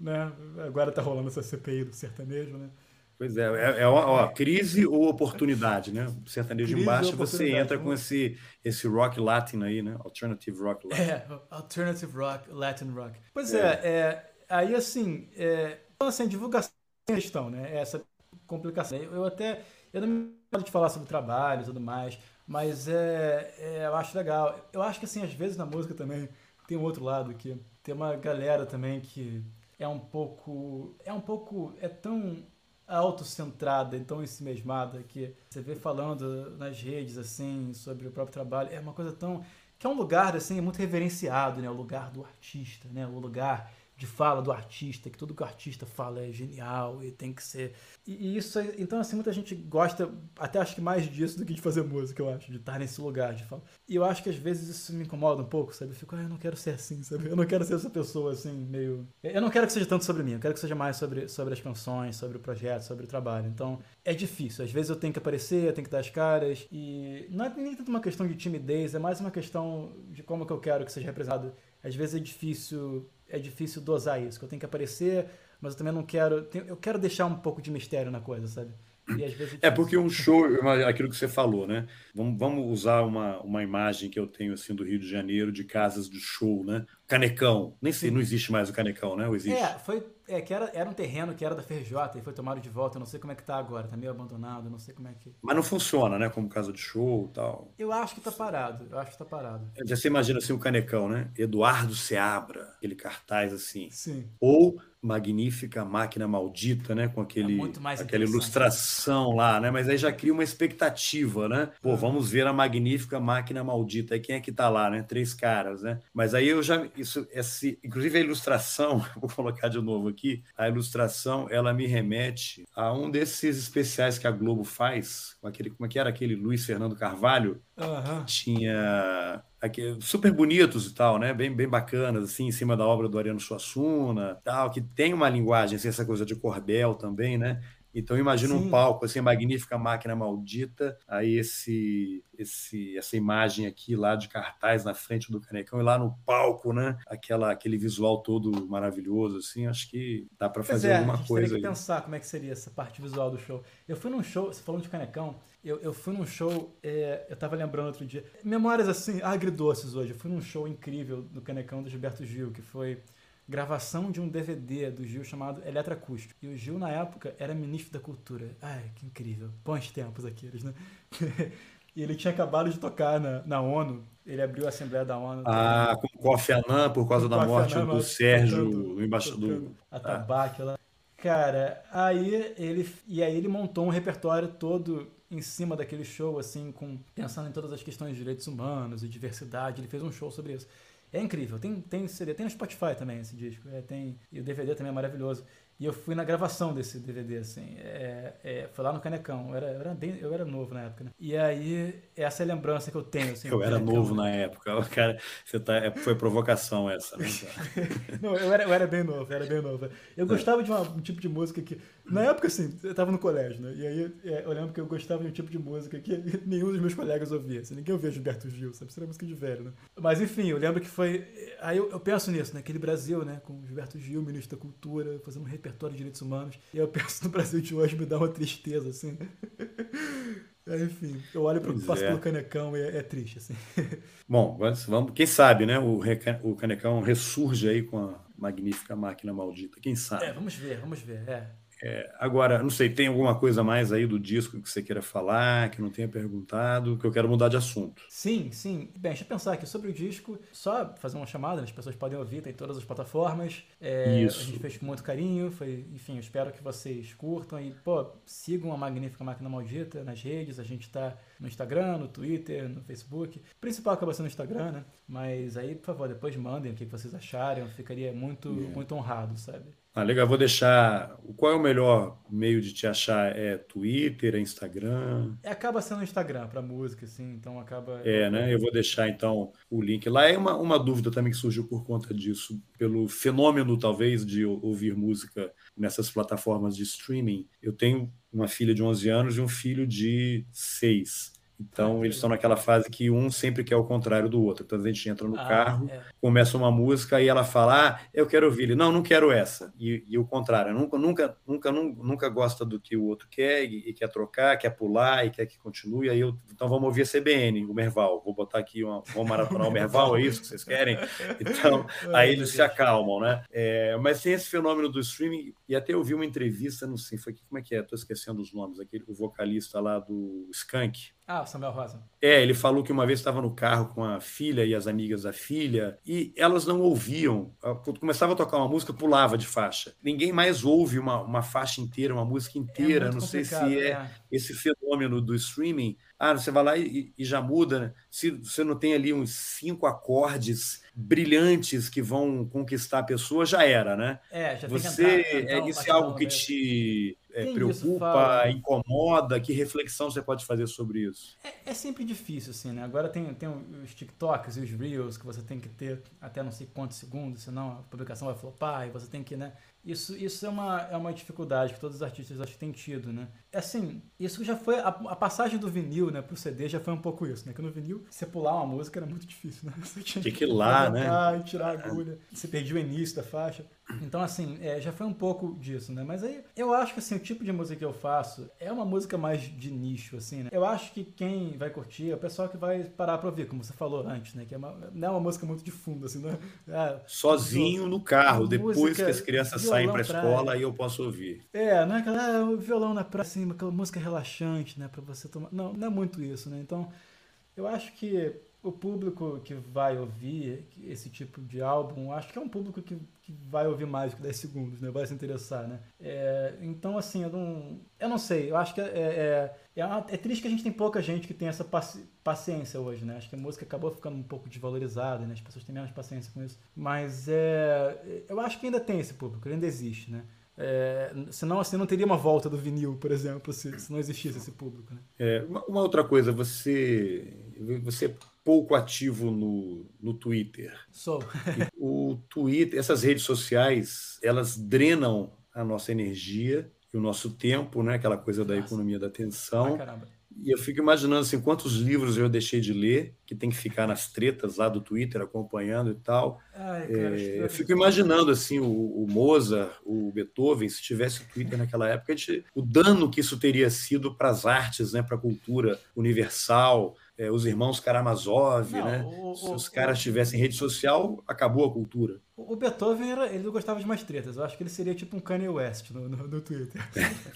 Né? Agora tá rolando essa CPI do sertanejo, né? Pois é, é, é ó, crise ou oportunidade, né? O sertanejo crise embaixo você entra com esse, esse rock latin aí, né? Alternative rock latin. É, alternative rock, Latin rock. Pois é, é, é aí assim, é, assim, divulgação é questão, né? Essa complicação. Eu até, eu não me de falar sobre trabalho e tudo mais, mas é, é, eu acho legal. Eu acho que assim, às vezes na música também tem um outro lado que tem uma galera também que é um pouco é um pouco é tão autocentrada e tão ensimesmada que você vê falando nas redes assim sobre o próprio trabalho, é uma coisa tão que é um lugar assim muito reverenciado, né, o lugar do artista, né, o lugar de fala do artista, que tudo que o artista fala é genial e tem que ser. E, e isso, então, assim, muita gente gosta, até acho que mais disso do que de fazer música, eu acho, de estar nesse lugar de fala. E eu acho que às vezes isso me incomoda um pouco, sabe? Eu fico, ah, eu não quero ser assim, sabe? Eu não quero ser essa pessoa assim, meio. Eu não quero que seja tanto sobre mim, eu quero que seja mais sobre, sobre as canções, sobre o projeto, sobre o trabalho. Então, é difícil. Às vezes eu tenho que aparecer, eu tenho que dar as caras, e não é nem tanto uma questão de timidez, é mais uma questão de como que eu quero que seja representado. Às vezes é difícil é difícil dosar isso, que eu tenho que aparecer, mas eu também não quero. Eu quero deixar um pouco de mistério na coisa, sabe? É, é, porque um show, aquilo que você falou, né? Vamos, vamos usar uma, uma imagem que eu tenho assim do Rio de Janeiro de casas de show, né? Canecão. Nem sei, não existe mais o Canecão, né? Ou existe? É, foi, é que era, era um terreno que era da FRJ e foi tomado de volta. Eu não sei como é que tá agora, tá meio abandonado, não sei como é que. Mas não funciona, né? Como casa de show e tal. Eu acho que tá parado, eu acho que tá parado. Já você imagina assim o Canecão, né? Eduardo Seabra, aquele cartaz assim. Sim. Ou magnífica máquina maldita, né? Com aquele, é aquela ilustração lá, né? Mas aí já cria uma expectativa, né? Pô, vamos ver a magnífica máquina maldita. Aí quem é que tá lá, né? Três caras, né? Mas aí eu já isso, esse, inclusive a ilustração, vou colocar de novo aqui, a ilustração ela me remete a um desses especiais que a Globo faz, com aquele, como é que era aquele Luiz Fernando Carvalho, uhum. tinha aqui, super bonitos e tal, né? Bem, bem bacanas, assim, em cima da obra do Ariano Suassuna, tal, que tem uma linguagem, assim, essa coisa de cordel também, né? Então imagina Sim. um palco assim, magnífica máquina maldita, aí esse, esse essa imagem aqui lá de cartaz na frente do canecão e lá no palco, né? Aquela aquele visual todo maravilhoso assim, acho que dá para fazer é, alguma a gente coisa. Tem que pensar como é que seria essa parte visual do show. Eu fui num show, você falando de canecão, eu, eu fui num show, é, eu tava lembrando outro dia, memórias assim agridoces hoje. Eu fui num show incrível do canecão do Gilberto Gil, que foi gravação de um DVD do Gil chamado Eletroacústico. E o Gil, na época, era ministro da Cultura. Ai, que incrível. Bons tempos aqueles, né? e ele tinha acabado de tocar na, na ONU. Ele abriu a Assembleia da ONU. Ah, com o Kofi Annan, por causa da morte do Sérgio, o embaixador. Atabaque ah. lá. Cara, aí ele. E aí ele montou um repertório todo em cima daquele show, assim, com pensando em todas as questões de direitos humanos e diversidade. Ele fez um show sobre isso. É incrível. Tem, tem CD, tem no Spotify também esse disco. É, tem, e o DVD também é maravilhoso. E eu fui na gravação desse DVD, assim. É, é, foi lá no Canecão. Eu era, eu era, bem, eu era novo na época, né? E aí, essa é a lembrança que eu tenho, assim. Eu era novo na época. Cara, você tá, é, foi provocação essa, né? Não, eu era, eu era bem novo, era bem novo. Eu gostava de uma, um tipo de música que... Na época, assim, eu tava no colégio, né? E aí, é, eu lembro que eu gostava de um tipo de música que nenhum dos meus colegas ouvia. Assim, ninguém ouvia Gilberto Gil, sabe? Isso era música de velho, né? Mas, enfim, eu lembro que foi... Aí eu, eu penso nisso, naquele né? Brasil, né? Com Gilberto Gil, ministro da Cultura, fazendo um repertório de direitos humanos. E eu penso no Brasil de hoje, me dá uma tristeza, assim. É, enfim, eu olho para o passo é. pelo canecão e é, é, triste, assim. Bom, vamos, quem sabe, né? O, o canecão ressurge aí com a magnífica máquina maldita. Quem sabe? É, vamos ver, vamos ver. É. É, agora, não sei, tem alguma coisa mais aí do disco que você queira falar, que não tenha perguntado, que eu quero mudar de assunto? Sim, sim. Bem, deixa eu pensar aqui sobre o disco. Só fazer uma chamada, né? as pessoas podem ouvir, tem todas as plataformas. É, Isso. A gente fez com muito carinho. Foi, enfim, eu espero que vocês curtam e, pô, sigam a Magnífica Máquina Maldita nas redes. A gente tá no Instagram, no Twitter, no Facebook. O principal acaba sendo no Instagram, né? Mas aí, por favor, depois mandem o que vocês acharem. Eu ficaria muito, yeah. muito honrado, sabe? Ah, legal, vou deixar. Qual é o melhor meio de te achar? É Twitter, é Instagram? É, acaba sendo Instagram para música, assim, então acaba. É, né? Eu vou deixar então o link lá. É uma, uma dúvida também que surgiu por conta disso, pelo fenômeno, talvez, de ouvir música nessas plataformas de streaming. Eu tenho uma filha de 11 anos e um filho de 6. Então, eles estão naquela fase que um sempre quer o contrário do outro. Então, a gente entra no ah, carro, é. começa uma música e ela fala: Ah, eu quero ouvir. Ele, não, não quero essa. E, e o contrário, nunca, nunca, nunca, nunca gosta do que o outro quer e, e, quer trocar, quer pular e quer que continue. Aí eu, então, vamos ouvir a CBN, o Merval. Vou botar aqui, uma, vamos maratonar o Merval, é isso que vocês querem? Então, aí eles se acalmam, né? É, mas tem esse fenômeno do streaming, e até eu vi uma entrevista, não sei, foi como é que é? Estou esquecendo os nomes, aquele, o vocalista lá do Skank ah, Samuel Rosa. É, ele falou que uma vez estava no carro com a filha e as amigas da filha e elas não ouviam. Quando começava a tocar uma música, pulava de faixa. Ninguém mais ouve uma, uma faixa inteira, uma música inteira. É não sei se é, é, esse fenômeno do streaming. Ah, você vai lá e, e já muda. Né? Se você não tem ali uns cinco acordes brilhantes que vão conquistar a pessoa, já era, né? É, já você, tem que é, Isso é algo que te é, preocupa, isso, incomoda? Que reflexão você pode fazer sobre isso? É, é, sempre difícil, assim, né? Agora tem, tem os TikToks e os Reels que você tem que ter até não sei quantos segundos, senão a publicação vai flopar e você tem que, né? Isso, isso é, uma, é uma dificuldade que todos os artistas acho que têm tido, né? Assim, isso já foi. A, a passagem do vinil, né, pro CD já foi um pouco isso, né? Que no vinil, você pular uma música era muito difícil, né? Você tinha que, que ir lá, né? E tirar a agulha. Você perdia o início da faixa. Então, assim, é, já foi um pouco disso, né? Mas aí, eu acho que, assim, o tipo de música que eu faço é uma música mais de nicho, assim, né? Eu acho que quem vai curtir é o pessoal que vai parar pra ouvir, como você falou antes, né? Que é uma, não é uma música muito de fundo, assim, não é? é Sozinho no carro, depois que as crianças saem pra escola, aí eu posso ouvir. É, não é aquela, ah, o violão na praia, assim, aquela música relaxante, né? Pra você tomar... Não, não é muito isso, né? Então, eu acho que o público que vai ouvir esse tipo de álbum, acho que é um público que, que vai ouvir mais que 10 segundos, né? Vai se interessar, né? É, então, assim, eu não, eu não sei. Eu acho que é, é, é, uma, é, triste que a gente tem pouca gente que tem essa paci paciência hoje, né? Acho que a música acabou ficando um pouco desvalorizada, né? As pessoas têm menos paciência com isso. Mas é, eu acho que ainda tem esse público, ainda existe, né? É, senão assim não teria uma volta do vinil, por exemplo, se, se não existisse esse público. Né? É, uma, uma, outra coisa, você, você pouco ativo no, no Twitter. Sou. o Twitter, essas redes sociais, elas drenam a nossa energia e o nosso tempo, né? Aquela coisa da nossa. economia da atenção. Ah, caramba. E eu fico imaginando assim, quantos livros eu deixei de ler, que tem que ficar nas tretas lá do Twitter acompanhando e tal. Ai, cara, é, eu fico imaginando assim, o, o, Mozart, o Beethoven, se tivesse o Twitter naquela época, gente, o dano que isso teria sido para as artes, né, para a cultura universal, é, os irmãos Karamazov, não, né? O, Se os caras tivessem rede social, acabou a cultura. O Beethoven era, ele gostava de mais tretas. Eu acho que ele seria tipo um Kanye West no, no, no Twitter.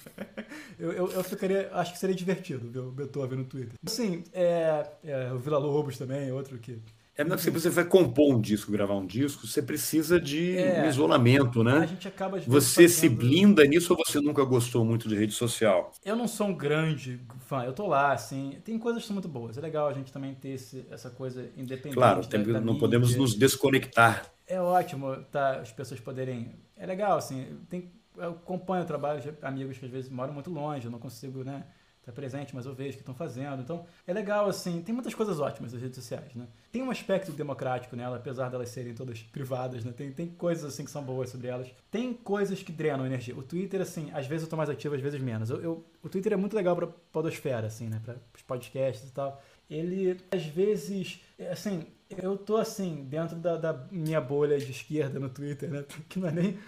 eu, eu, eu, ficaria, acho que seria divertido ver o Beethoven no Twitter. Assim, é, é, o Vila Lobos também, outro que é, não, se você vai compor um disco, gravar um disco, você precisa de é, um isolamento, né? A gente acaba Você fazendo... se blinda nisso ou você nunca gostou muito de rede social? Eu não sou um grande fã, eu tô lá, assim. Tem coisas que são muito boas. É legal a gente também ter esse, essa coisa independente. Claro, tem, da, da não mídia. podemos nos desconectar. É ótimo, tá? As pessoas poderem. É legal, assim. Tem, eu acompanho o trabalho de amigos que às vezes moram muito longe, eu não consigo, né? Está presente, mas eu vejo o que estão fazendo. Então, é legal, assim, tem muitas coisas ótimas nas redes sociais, né? Tem um aspecto democrático nela, apesar delas serem todas privadas, né? Tem, tem coisas, assim, que são boas sobre elas. Tem coisas que drenam energia. O Twitter, assim, às vezes eu tô mais ativo, às vezes menos. Eu, eu o Twitter é muito legal pra podosfera, assim, né? Para os podcasts e tal. Ele, às vezes, assim, eu tô, assim, dentro da, da minha bolha de esquerda no Twitter, né? Que não é nem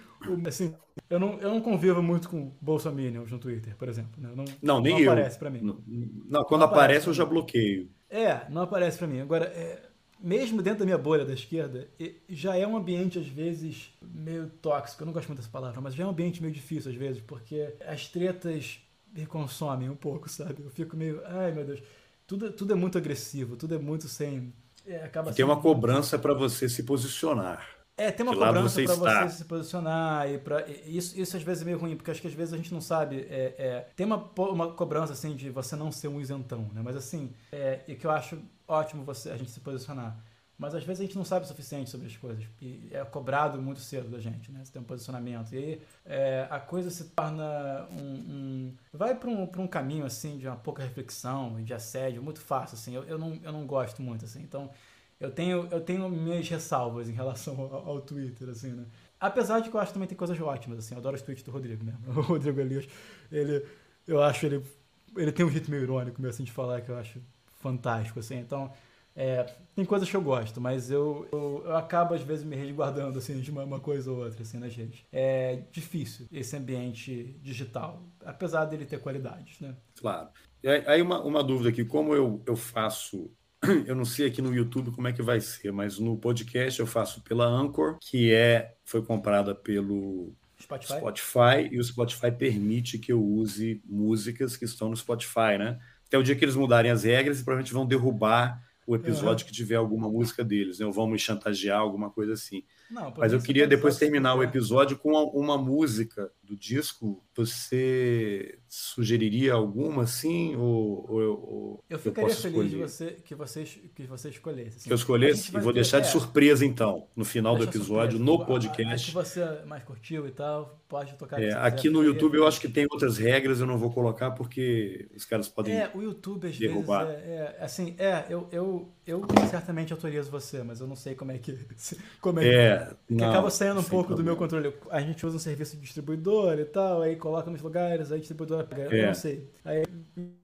assim, eu não, eu não convivo muito com bolsominions no Twitter, por exemplo. Né? Não, não, nem não eu. aparece para mim. Não, não quando não aparece, aparece eu já bloqueio. É, não aparece para mim. Agora, é, mesmo dentro da minha bolha da esquerda, já é um ambiente, às vezes, meio tóxico. Eu não gosto muito dessa palavra, mas já é um ambiente meio difícil, às vezes, porque as tretas me consomem um pouco, sabe? Eu fico meio, ai meu Deus, tudo, tudo é muito agressivo, tudo é muito sem. É, acaba tem uma cobrança para você se posicionar. É, tem uma cobrança para você se posicionar e para isso, isso às vezes é meio ruim, porque acho que às vezes a gente não sabe. É, é, tem uma, uma cobrança assim de você não ser um isentão, né? Mas assim, é, e que eu acho ótimo você a gente se posicionar. Mas às vezes a gente não sabe o suficiente sobre as coisas. E é cobrado muito cedo da gente, né? Você tem um posicionamento. E aí é, a coisa se torna um. um vai para um, um caminho, assim, de uma pouca reflexão, de assédio, muito fácil, assim. Eu, eu, não, eu não gosto muito, assim. Então, eu tenho, eu tenho minhas ressalvas em relação ao, ao, Twitter, assim, né? Apesar de que eu acho que também tem coisas ótimas, assim, eu adoro os tweets do Rodrigo mesmo. O Rodrigo Elias, ele, eu acho ele, ele tem um jeito meio irônico mesmo, assim, de falar que eu acho fantástico, assim, então, é, tem coisas que eu gosto, mas eu, eu, eu, acabo às vezes me resguardando, assim, de uma, uma, coisa ou outra, assim, nas redes. É difícil esse ambiente digital, apesar dele ter qualidades, né? Claro. Aí uma, uma dúvida aqui, como eu, eu faço eu não sei aqui no YouTube como é que vai ser, mas no podcast eu faço pela Anchor, que é foi comprada pelo Spotify? Spotify e o Spotify permite que eu use músicas que estão no Spotify, né? Até o dia que eles mudarem as regras, provavelmente vão derrubar o episódio uhum. que tiver alguma música deles, né? ou vão me chantagear, alguma coisa assim. Não, Mas eu queria depois terminar o episódio com uma, música do disco. Você sugeriria alguma assim? Ou, ou, ou eu ficaria eu feliz de você, que, você, que você escolhesse. Assim. Que eu escolhesse? E vou ter, deixar é, de surpresa então, no final do episódio, surpresa. no podcast. Se você mais curtiu e tal, pode tocar. É, aqui no YouTube eu acho que tem outras regras, eu não vou colocar porque os caras podem. É, o YouTube às derrubar. vezes. É, é, assim, é, eu, eu, eu certamente autorizo você, mas eu não sei como é que. Como é, é que não, acaba saindo um pouco problema. do meu controle. A gente usa um serviço de distribuidor e tal, aí coloca nos lugares, aí a distribuidora pega. É. Eu não sei. Aí...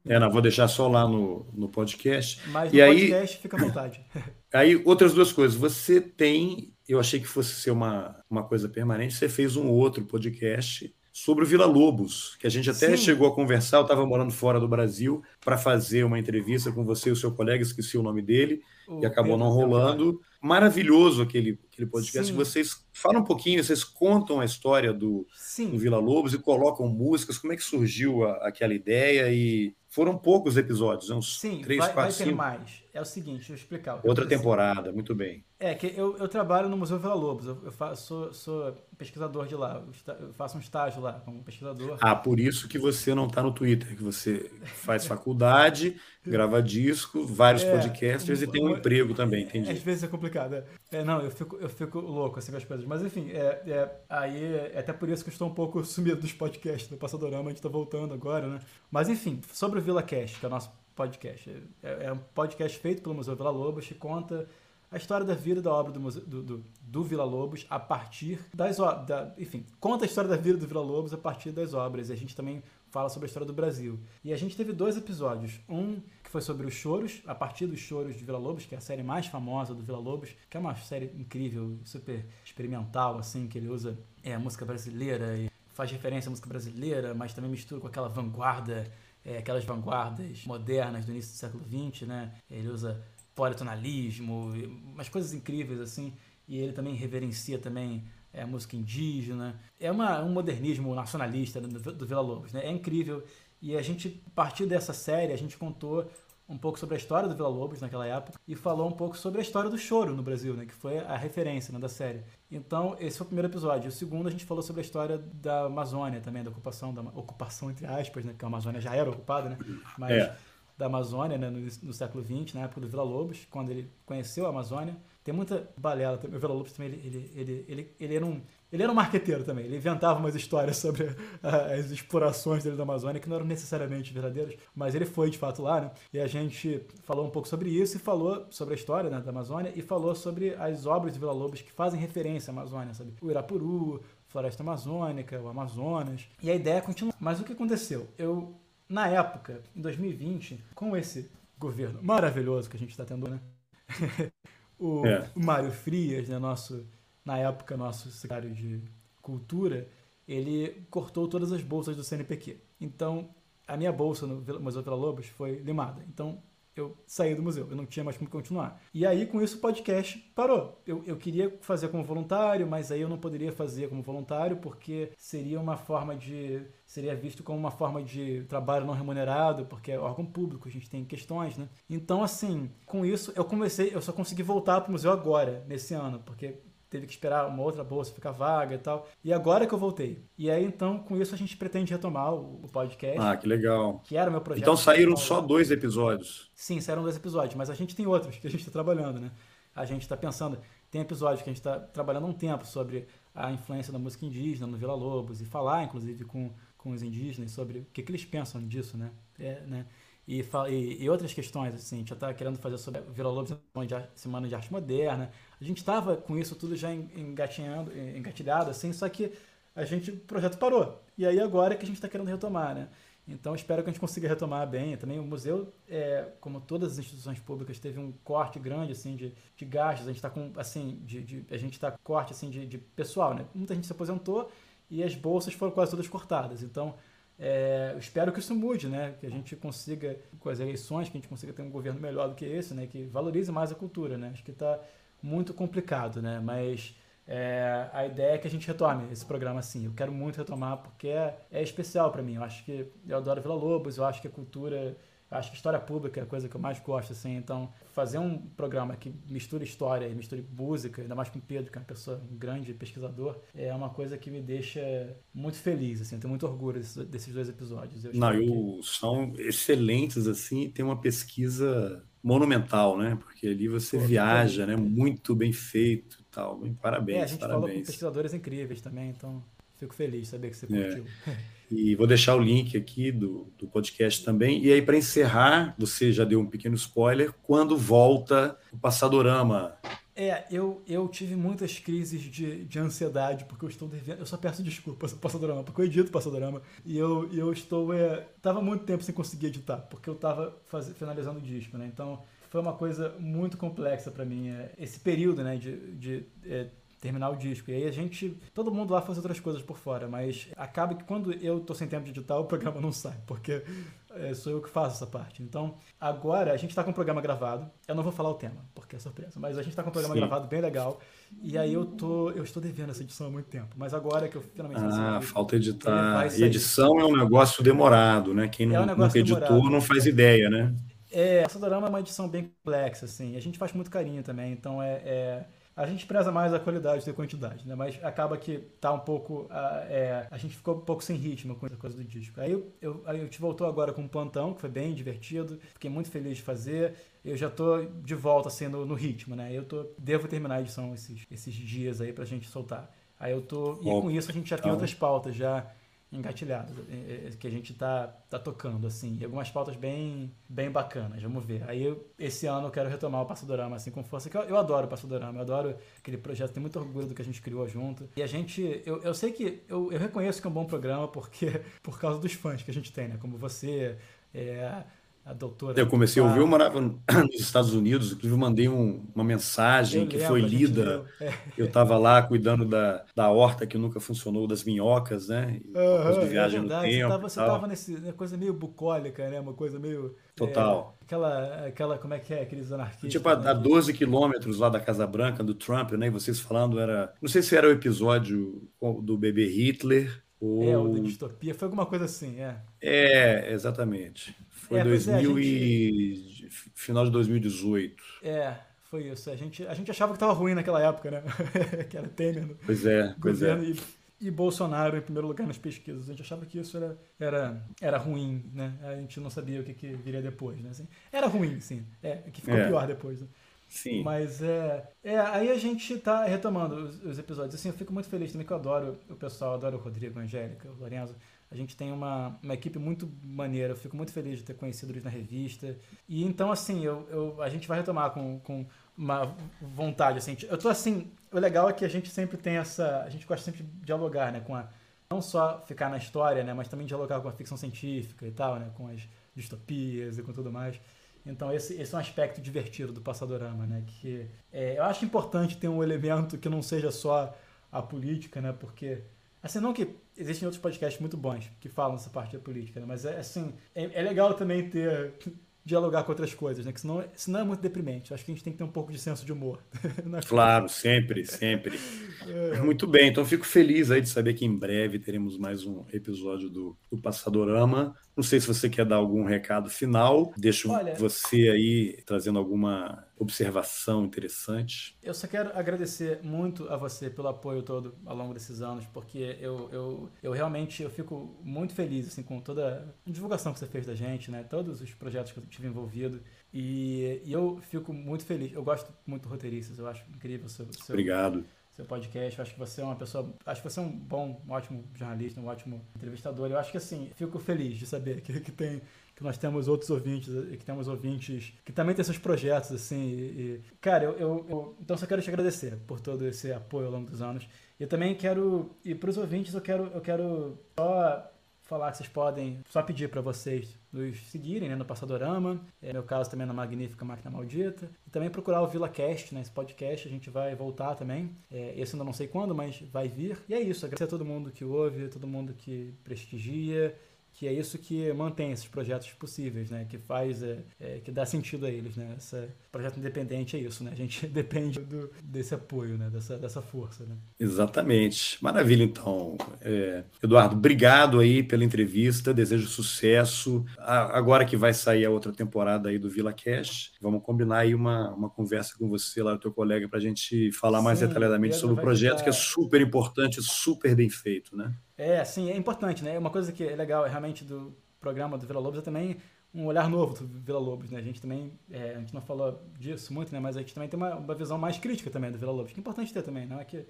É, não, vou deixar só lá no, no podcast. Mas e no aí, podcast fica à vontade. Aí, outras duas coisas. Você tem, eu achei que fosse ser uma, uma coisa permanente, você fez um outro podcast sobre o Vila Lobos, que a gente até Sim. chegou a conversar. Eu estava morando fora do Brasil para fazer uma entrevista com você e o seu colega, esqueci o nome dele, o e acabou Pedro não rolando maravilhoso aquele, aquele podcast. Sim. Vocês falam um pouquinho, vocês contam a história do, do, Vila Lobos e colocam músicas. Como é que surgiu a, aquela ideia? E foram poucos episódios, uns Sim, três, vai, quatro, vai ter mais. É o seguinte, deixa eu explicar. Outra temporada, muito bem. É, que eu, eu trabalho no Museu Vila Lobos, eu, eu faço, sou, sou, pesquisador de lá, eu faço um estágio lá como pesquisador. Ah, por isso que você não está no Twitter, que você faz faculdade, grava disco, vários é, podcasts e tem um emprego também, entendi. Às vezes é complicado. É, é, não, eu fico, eu fico louco assim com as coisas. Mas enfim, é, é, aí é até por isso que eu estou um pouco sumido dos podcasts do Passadorama, a gente está voltando agora, né? Mas enfim, sobre o Vila Cast, que é o nosso podcast. É, é um podcast feito pelo Museu Vila Lobos que conta a história da vida da obra do, do, do, do Vila Lobos a partir das da, enfim, conta a história da vida do Vila Lobos a partir das obras. E a gente também fala sobre a história do Brasil. E a gente teve dois episódios. Um que foi sobre os choros, a partir dos choros de Vila Lobos, que é a série mais famosa do Vila Lobos, que é uma série incrível, super experimental, assim, que ele usa é, música brasileira e faz referência à música brasileira, mas também mistura com aquela vanguarda é, aquelas vanguardas modernas do início do século XX, né? Ele usa politonalismo, umas coisas incríveis assim, e ele também reverencia também é, a música indígena. É uma, um modernismo nacionalista do, do Vila Lobos, né? É incrível. E a gente, a partir dessa série, a gente contou um pouco sobre a história do Vila Lobos naquela época e falou um pouco sobre a história do choro no Brasil, né, que foi a referência né, da série. Então, esse foi o primeiro episódio. O segundo, a gente falou sobre a história da Amazônia também, da ocupação, da ocupação entre aspas, né, porque a Amazônia já era ocupada, né, mas é. Da Amazônia né, no, no século XX, na época do Vila Lobos, quando ele conheceu a Amazônia. Tem muita balela. O Vila Lobos também, ele, ele, ele, ele, ele era um ele era um marqueteiro também, ele inventava umas histórias sobre as explorações dele da Amazônia que não eram necessariamente verdadeiras, mas ele foi de fato lá, né? E a gente falou um pouco sobre isso e falou sobre a história né, da Amazônia e falou sobre as obras de Vila Lobos que fazem referência à Amazônia, sabe? O Irapuru, Floresta Amazônica, o Amazonas. E a ideia continuar. Mas o que aconteceu? Eu, na época, em 2020, com esse governo maravilhoso que a gente está tendo, né? o é. Mário Frias, né, nosso na época, nosso secretário de Cultura, ele cortou todas as bolsas do CNPq. Então, a minha bolsa no Museu Vila Lobos foi limada. Então, eu saí do museu, eu não tinha mais como continuar. E aí, com isso, o podcast parou. Eu, eu queria fazer como voluntário, mas aí eu não poderia fazer como voluntário porque seria uma forma de. seria visto como uma forma de trabalho não remunerado, porque é órgão público, a gente tem questões, né? Então, assim, com isso, eu comecei, eu só consegui voltar para o museu agora, nesse ano, porque teve que esperar uma outra bolsa ficar vaga e tal. E agora que eu voltei. E aí, então, com isso, a gente pretende retomar o, podcast. Ah, que legal. Que era o meu projeto. Então saíram só dois episódios. Sim, saíram dois episódios, mas a gente tem outros que a gente está trabalhando, né? A gente está pensando. Tem episódios que a gente está trabalhando um tempo sobre a influência da música indígena no Vila Lobos e falar, inclusive, com, com os indígenas sobre o que, que eles pensam disso, né? É, né? E, e, e, outras questões, assim, a gente já está querendo fazer sobre Vila Lobos Semana de Arte Moderna. A gente estava com isso tudo já engatinhando, engatilhado, assim, só que a gente, o projeto parou. E aí agora é que a gente está querendo retomar, né? Então espero que a gente consiga retomar bem. Também o museu, é, como todas as instituições públicas, teve um corte grande assim de, de gastos. A gente está com assim de, de, a gente está corte assim de, de pessoal, né? Muita gente se aposentou e as bolsas foram quase todas cortadas. Então é, espero que isso mude, né? Que a gente consiga, com as eleições, que a gente consiga ter um governo melhor do que esse, né? Que valorize mais a cultura, né? Acho que está muito complicado, né? Mas é, a ideia é que a gente retome esse programa assim. Eu quero muito retomar porque é, é especial para mim. Eu acho que eu adoro Vila Lobos, eu acho que a cultura acho que história pública é a coisa que eu mais gosto, assim. Então, fazer um programa que mistura história e misture música, ainda mais com o Pedro, que é uma pessoa, um grande pesquisador, é uma coisa que me deixa muito feliz, assim. Eu tenho muito orgulho desses, desses dois episódios. Eu Não, que... são excelentes, assim, tem uma pesquisa monumental, né? Porque ali você Pô, viaja, né? Muito bem feito e tal. Parabéns, É, a gente parabéns. falou com pesquisadores incríveis também, então fico feliz de saber que você é. curtiu. É. E vou deixar o link aqui do, do podcast também. E aí, para encerrar, você já deu um pequeno spoiler, quando volta o Passadorama? É, eu, eu tive muitas crises de, de ansiedade, porque eu estou devendo. Eu só peço desculpas ao Passadorama, porque eu edito Passadorama. E eu, eu estou. É, tava muito tempo sem conseguir editar, porque eu estava finalizando o disco, né? Então foi uma coisa muito complexa para mim. É, esse período, né, de, de é, terminar o disco. E aí a gente, todo mundo lá faz outras coisas por fora, mas acaba que quando eu tô sem tempo de editar, o programa não sai, porque é, sou eu que faço essa parte. Então, agora a gente tá com o programa gravado. Eu não vou falar o tema, porque é surpresa, mas a gente tá com o programa Sim. gravado bem legal. E aí eu tô, eu estou devendo essa edição há muito tempo, mas agora que eu finalmente Ah, falta editar. E edição é um negócio demorado, né? Quem não, é um nunca editou demorado. não faz ideia, né? É, essa drama é uma edição bem complexa, assim. A gente faz muito carinho também, então é, é a gente preza mais a qualidade do que a quantidade, né? Mas acaba que tá um pouco. Uh, é, a gente ficou um pouco sem ritmo com essa coisa do disco. Aí eu, eu, aí eu te voltou agora com um plantão, que foi bem divertido. Fiquei muito feliz de fazer. Eu já tô de volta assim no, no ritmo, né? Eu tô, devo terminar a edição esses, esses dias aí pra gente soltar. Aí eu tô. E com isso a gente já tem outras pautas já engatilhadas é, é, que a gente tá, tá tocando, assim. E algumas pautas bem, bem bacanas, vamos ver. Aí eu, esse ano eu quero retomar o Passadorama, assim, com força, que eu, eu adoro o Passadorama, eu adoro aquele projeto, tenho muito orgulho do que a gente criou junto. E a gente, eu, eu sei que, eu, eu reconheço que é um bom programa porque, por causa dos fãs que a gente tem, né? Como você, é, a doutora. Eu comecei a ouvir, eu morava nos Estados Unidos, inclusive mandei um, uma mensagem eu que foi lida. É. Eu estava lá cuidando da, da horta que nunca funcionou, das minhocas, né? Uhum, de viagem é no tempo. Você estava nessa né, coisa meio bucólica, né? Uma coisa meio. Total. É, aquela, aquela, como é que é? Aqueles anarquistas. Tipo, a, a 12 quilômetros lá da Casa Branca, do Trump, né? E vocês falando, era. Não sei se era o episódio do bebê Hitler. Ou... É, o da distopia, foi alguma coisa assim, é. É, exatamente. Foi é, 2000 é, gente... e... final de 2018. É, foi isso. A gente, a gente achava que estava ruim naquela época, né? que era Temer no pois é, pois é. E, e, Bolsonaro em primeiro lugar nas pesquisas. A gente achava que isso era, era, era ruim, né? A gente não sabia o que, que viria depois, né? Assim, era ruim, sim. É, que ficou é. pior depois, né? Sim. Mas é, é. Aí a gente tá retomando os, os, episódios. Assim, eu fico muito feliz também que eu adoro o pessoal, adoro o Rodrigo, a Angélica, o Lorenzo. A gente tem uma, uma equipe muito maneira, eu fico muito feliz de ter conhecido eles na revista. E então, assim, eu, eu, a gente vai retomar com, com uma vontade, assim. Eu tô assim, o legal é que a gente sempre tem essa, a gente gosta sempre de dialogar, né, com a, não só ficar na história, né, mas também dialogar com a ficção científica e tal, né, com as distopias e com tudo mais. Então esse, esse é um aspecto divertido do Passadorama, né, que é, eu acho importante ter um elemento que não seja só a política, né, porque Assim, não que existem outros podcasts muito bons que falam essa parte da política, né? mas é assim, é, é, legal também ter dialogar com outras coisas, né? Que senão, senão é muito deprimente. Acho que a gente tem que ter um pouco de senso de humor. claro, sempre, sempre. É. Muito bem, então fico feliz aí de saber que em breve teremos mais um episódio do, do Passadorama. Não sei se você quer dar algum recado final. Deixo Olha, você aí trazendo alguma observação interessante. Eu só quero agradecer muito a você pelo apoio todo ao longo desses anos, porque eu, eu, eu realmente eu fico muito feliz assim, com toda a divulgação que você fez da gente, né? todos os projetos que eu tive envolvido. E, e eu fico muito feliz. Eu gosto muito de roteiristas, eu acho incrível o seu, seu, Obrigado seu podcast. Eu acho que você é uma pessoa. Acho que você é um bom, um ótimo jornalista, um ótimo entrevistador. Eu acho que assim, fico feliz de saber que, que tem. Que nós temos outros ouvintes, que temos ouvintes que também têm seus projetos, assim. E, cara, eu, eu, eu, Então só quero te agradecer por todo esse apoio ao longo dos anos. E também quero. E para os ouvintes, eu quero, eu quero só falar que vocês podem só pedir para vocês nos seguirem né, no Passadorama, é meu caso também na Magnífica Máquina Maldita, e também procurar o VilaCast, né, esse podcast, a gente vai voltar também, é, esse ainda não sei quando, mas vai vir, e é isso, agradecer a todo mundo que ouve, todo mundo que prestigia, que é isso que mantém esses projetos possíveis, né? Que faz, é, é, que dá sentido a eles, né? Esse projeto independente é isso, né? A gente depende do, desse apoio, né? Dessa, dessa força, né? Exatamente. Maravilha, então. É, Eduardo, obrigado aí pela entrevista, desejo sucesso. agora que vai sair a outra temporada aí do Vila Cash, vamos combinar aí uma, uma conversa com você lá, o teu colega, para a gente falar Sim, mais detalhadamente sobre o projeto, ficar... que é super importante, super bem feito, né? É, sim, é importante, né? Uma coisa que é legal realmente do programa do Vila Lobos é também um olhar novo do Vila Lobos, né? A gente também, é, a gente não falou disso muito, né? Mas a gente também tem uma, uma visão mais crítica também do Vila Lobos, que é importante ter também, não é que,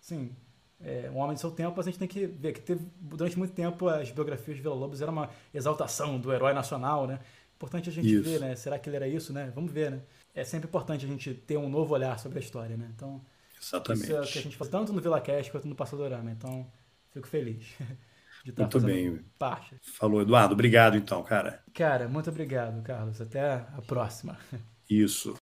sim, é, um homem do seu tempo, a gente tem que ver que teve, durante muito tempo as biografias de Vila Lobos eram uma exaltação do herói nacional, né? Importante a gente isso. ver, né? Será que ele era isso, né? Vamos ver, né? É sempre importante a gente ter um novo olhar sobre a história, né? Então, Exatamente. isso é o que a gente faz tanto no Vila Cast quanto no Passadorama. Então, Fico feliz de estar muito bem. parte. Falou, Eduardo. Obrigado, então, cara. Cara, muito obrigado, Carlos. Até a próxima. Isso.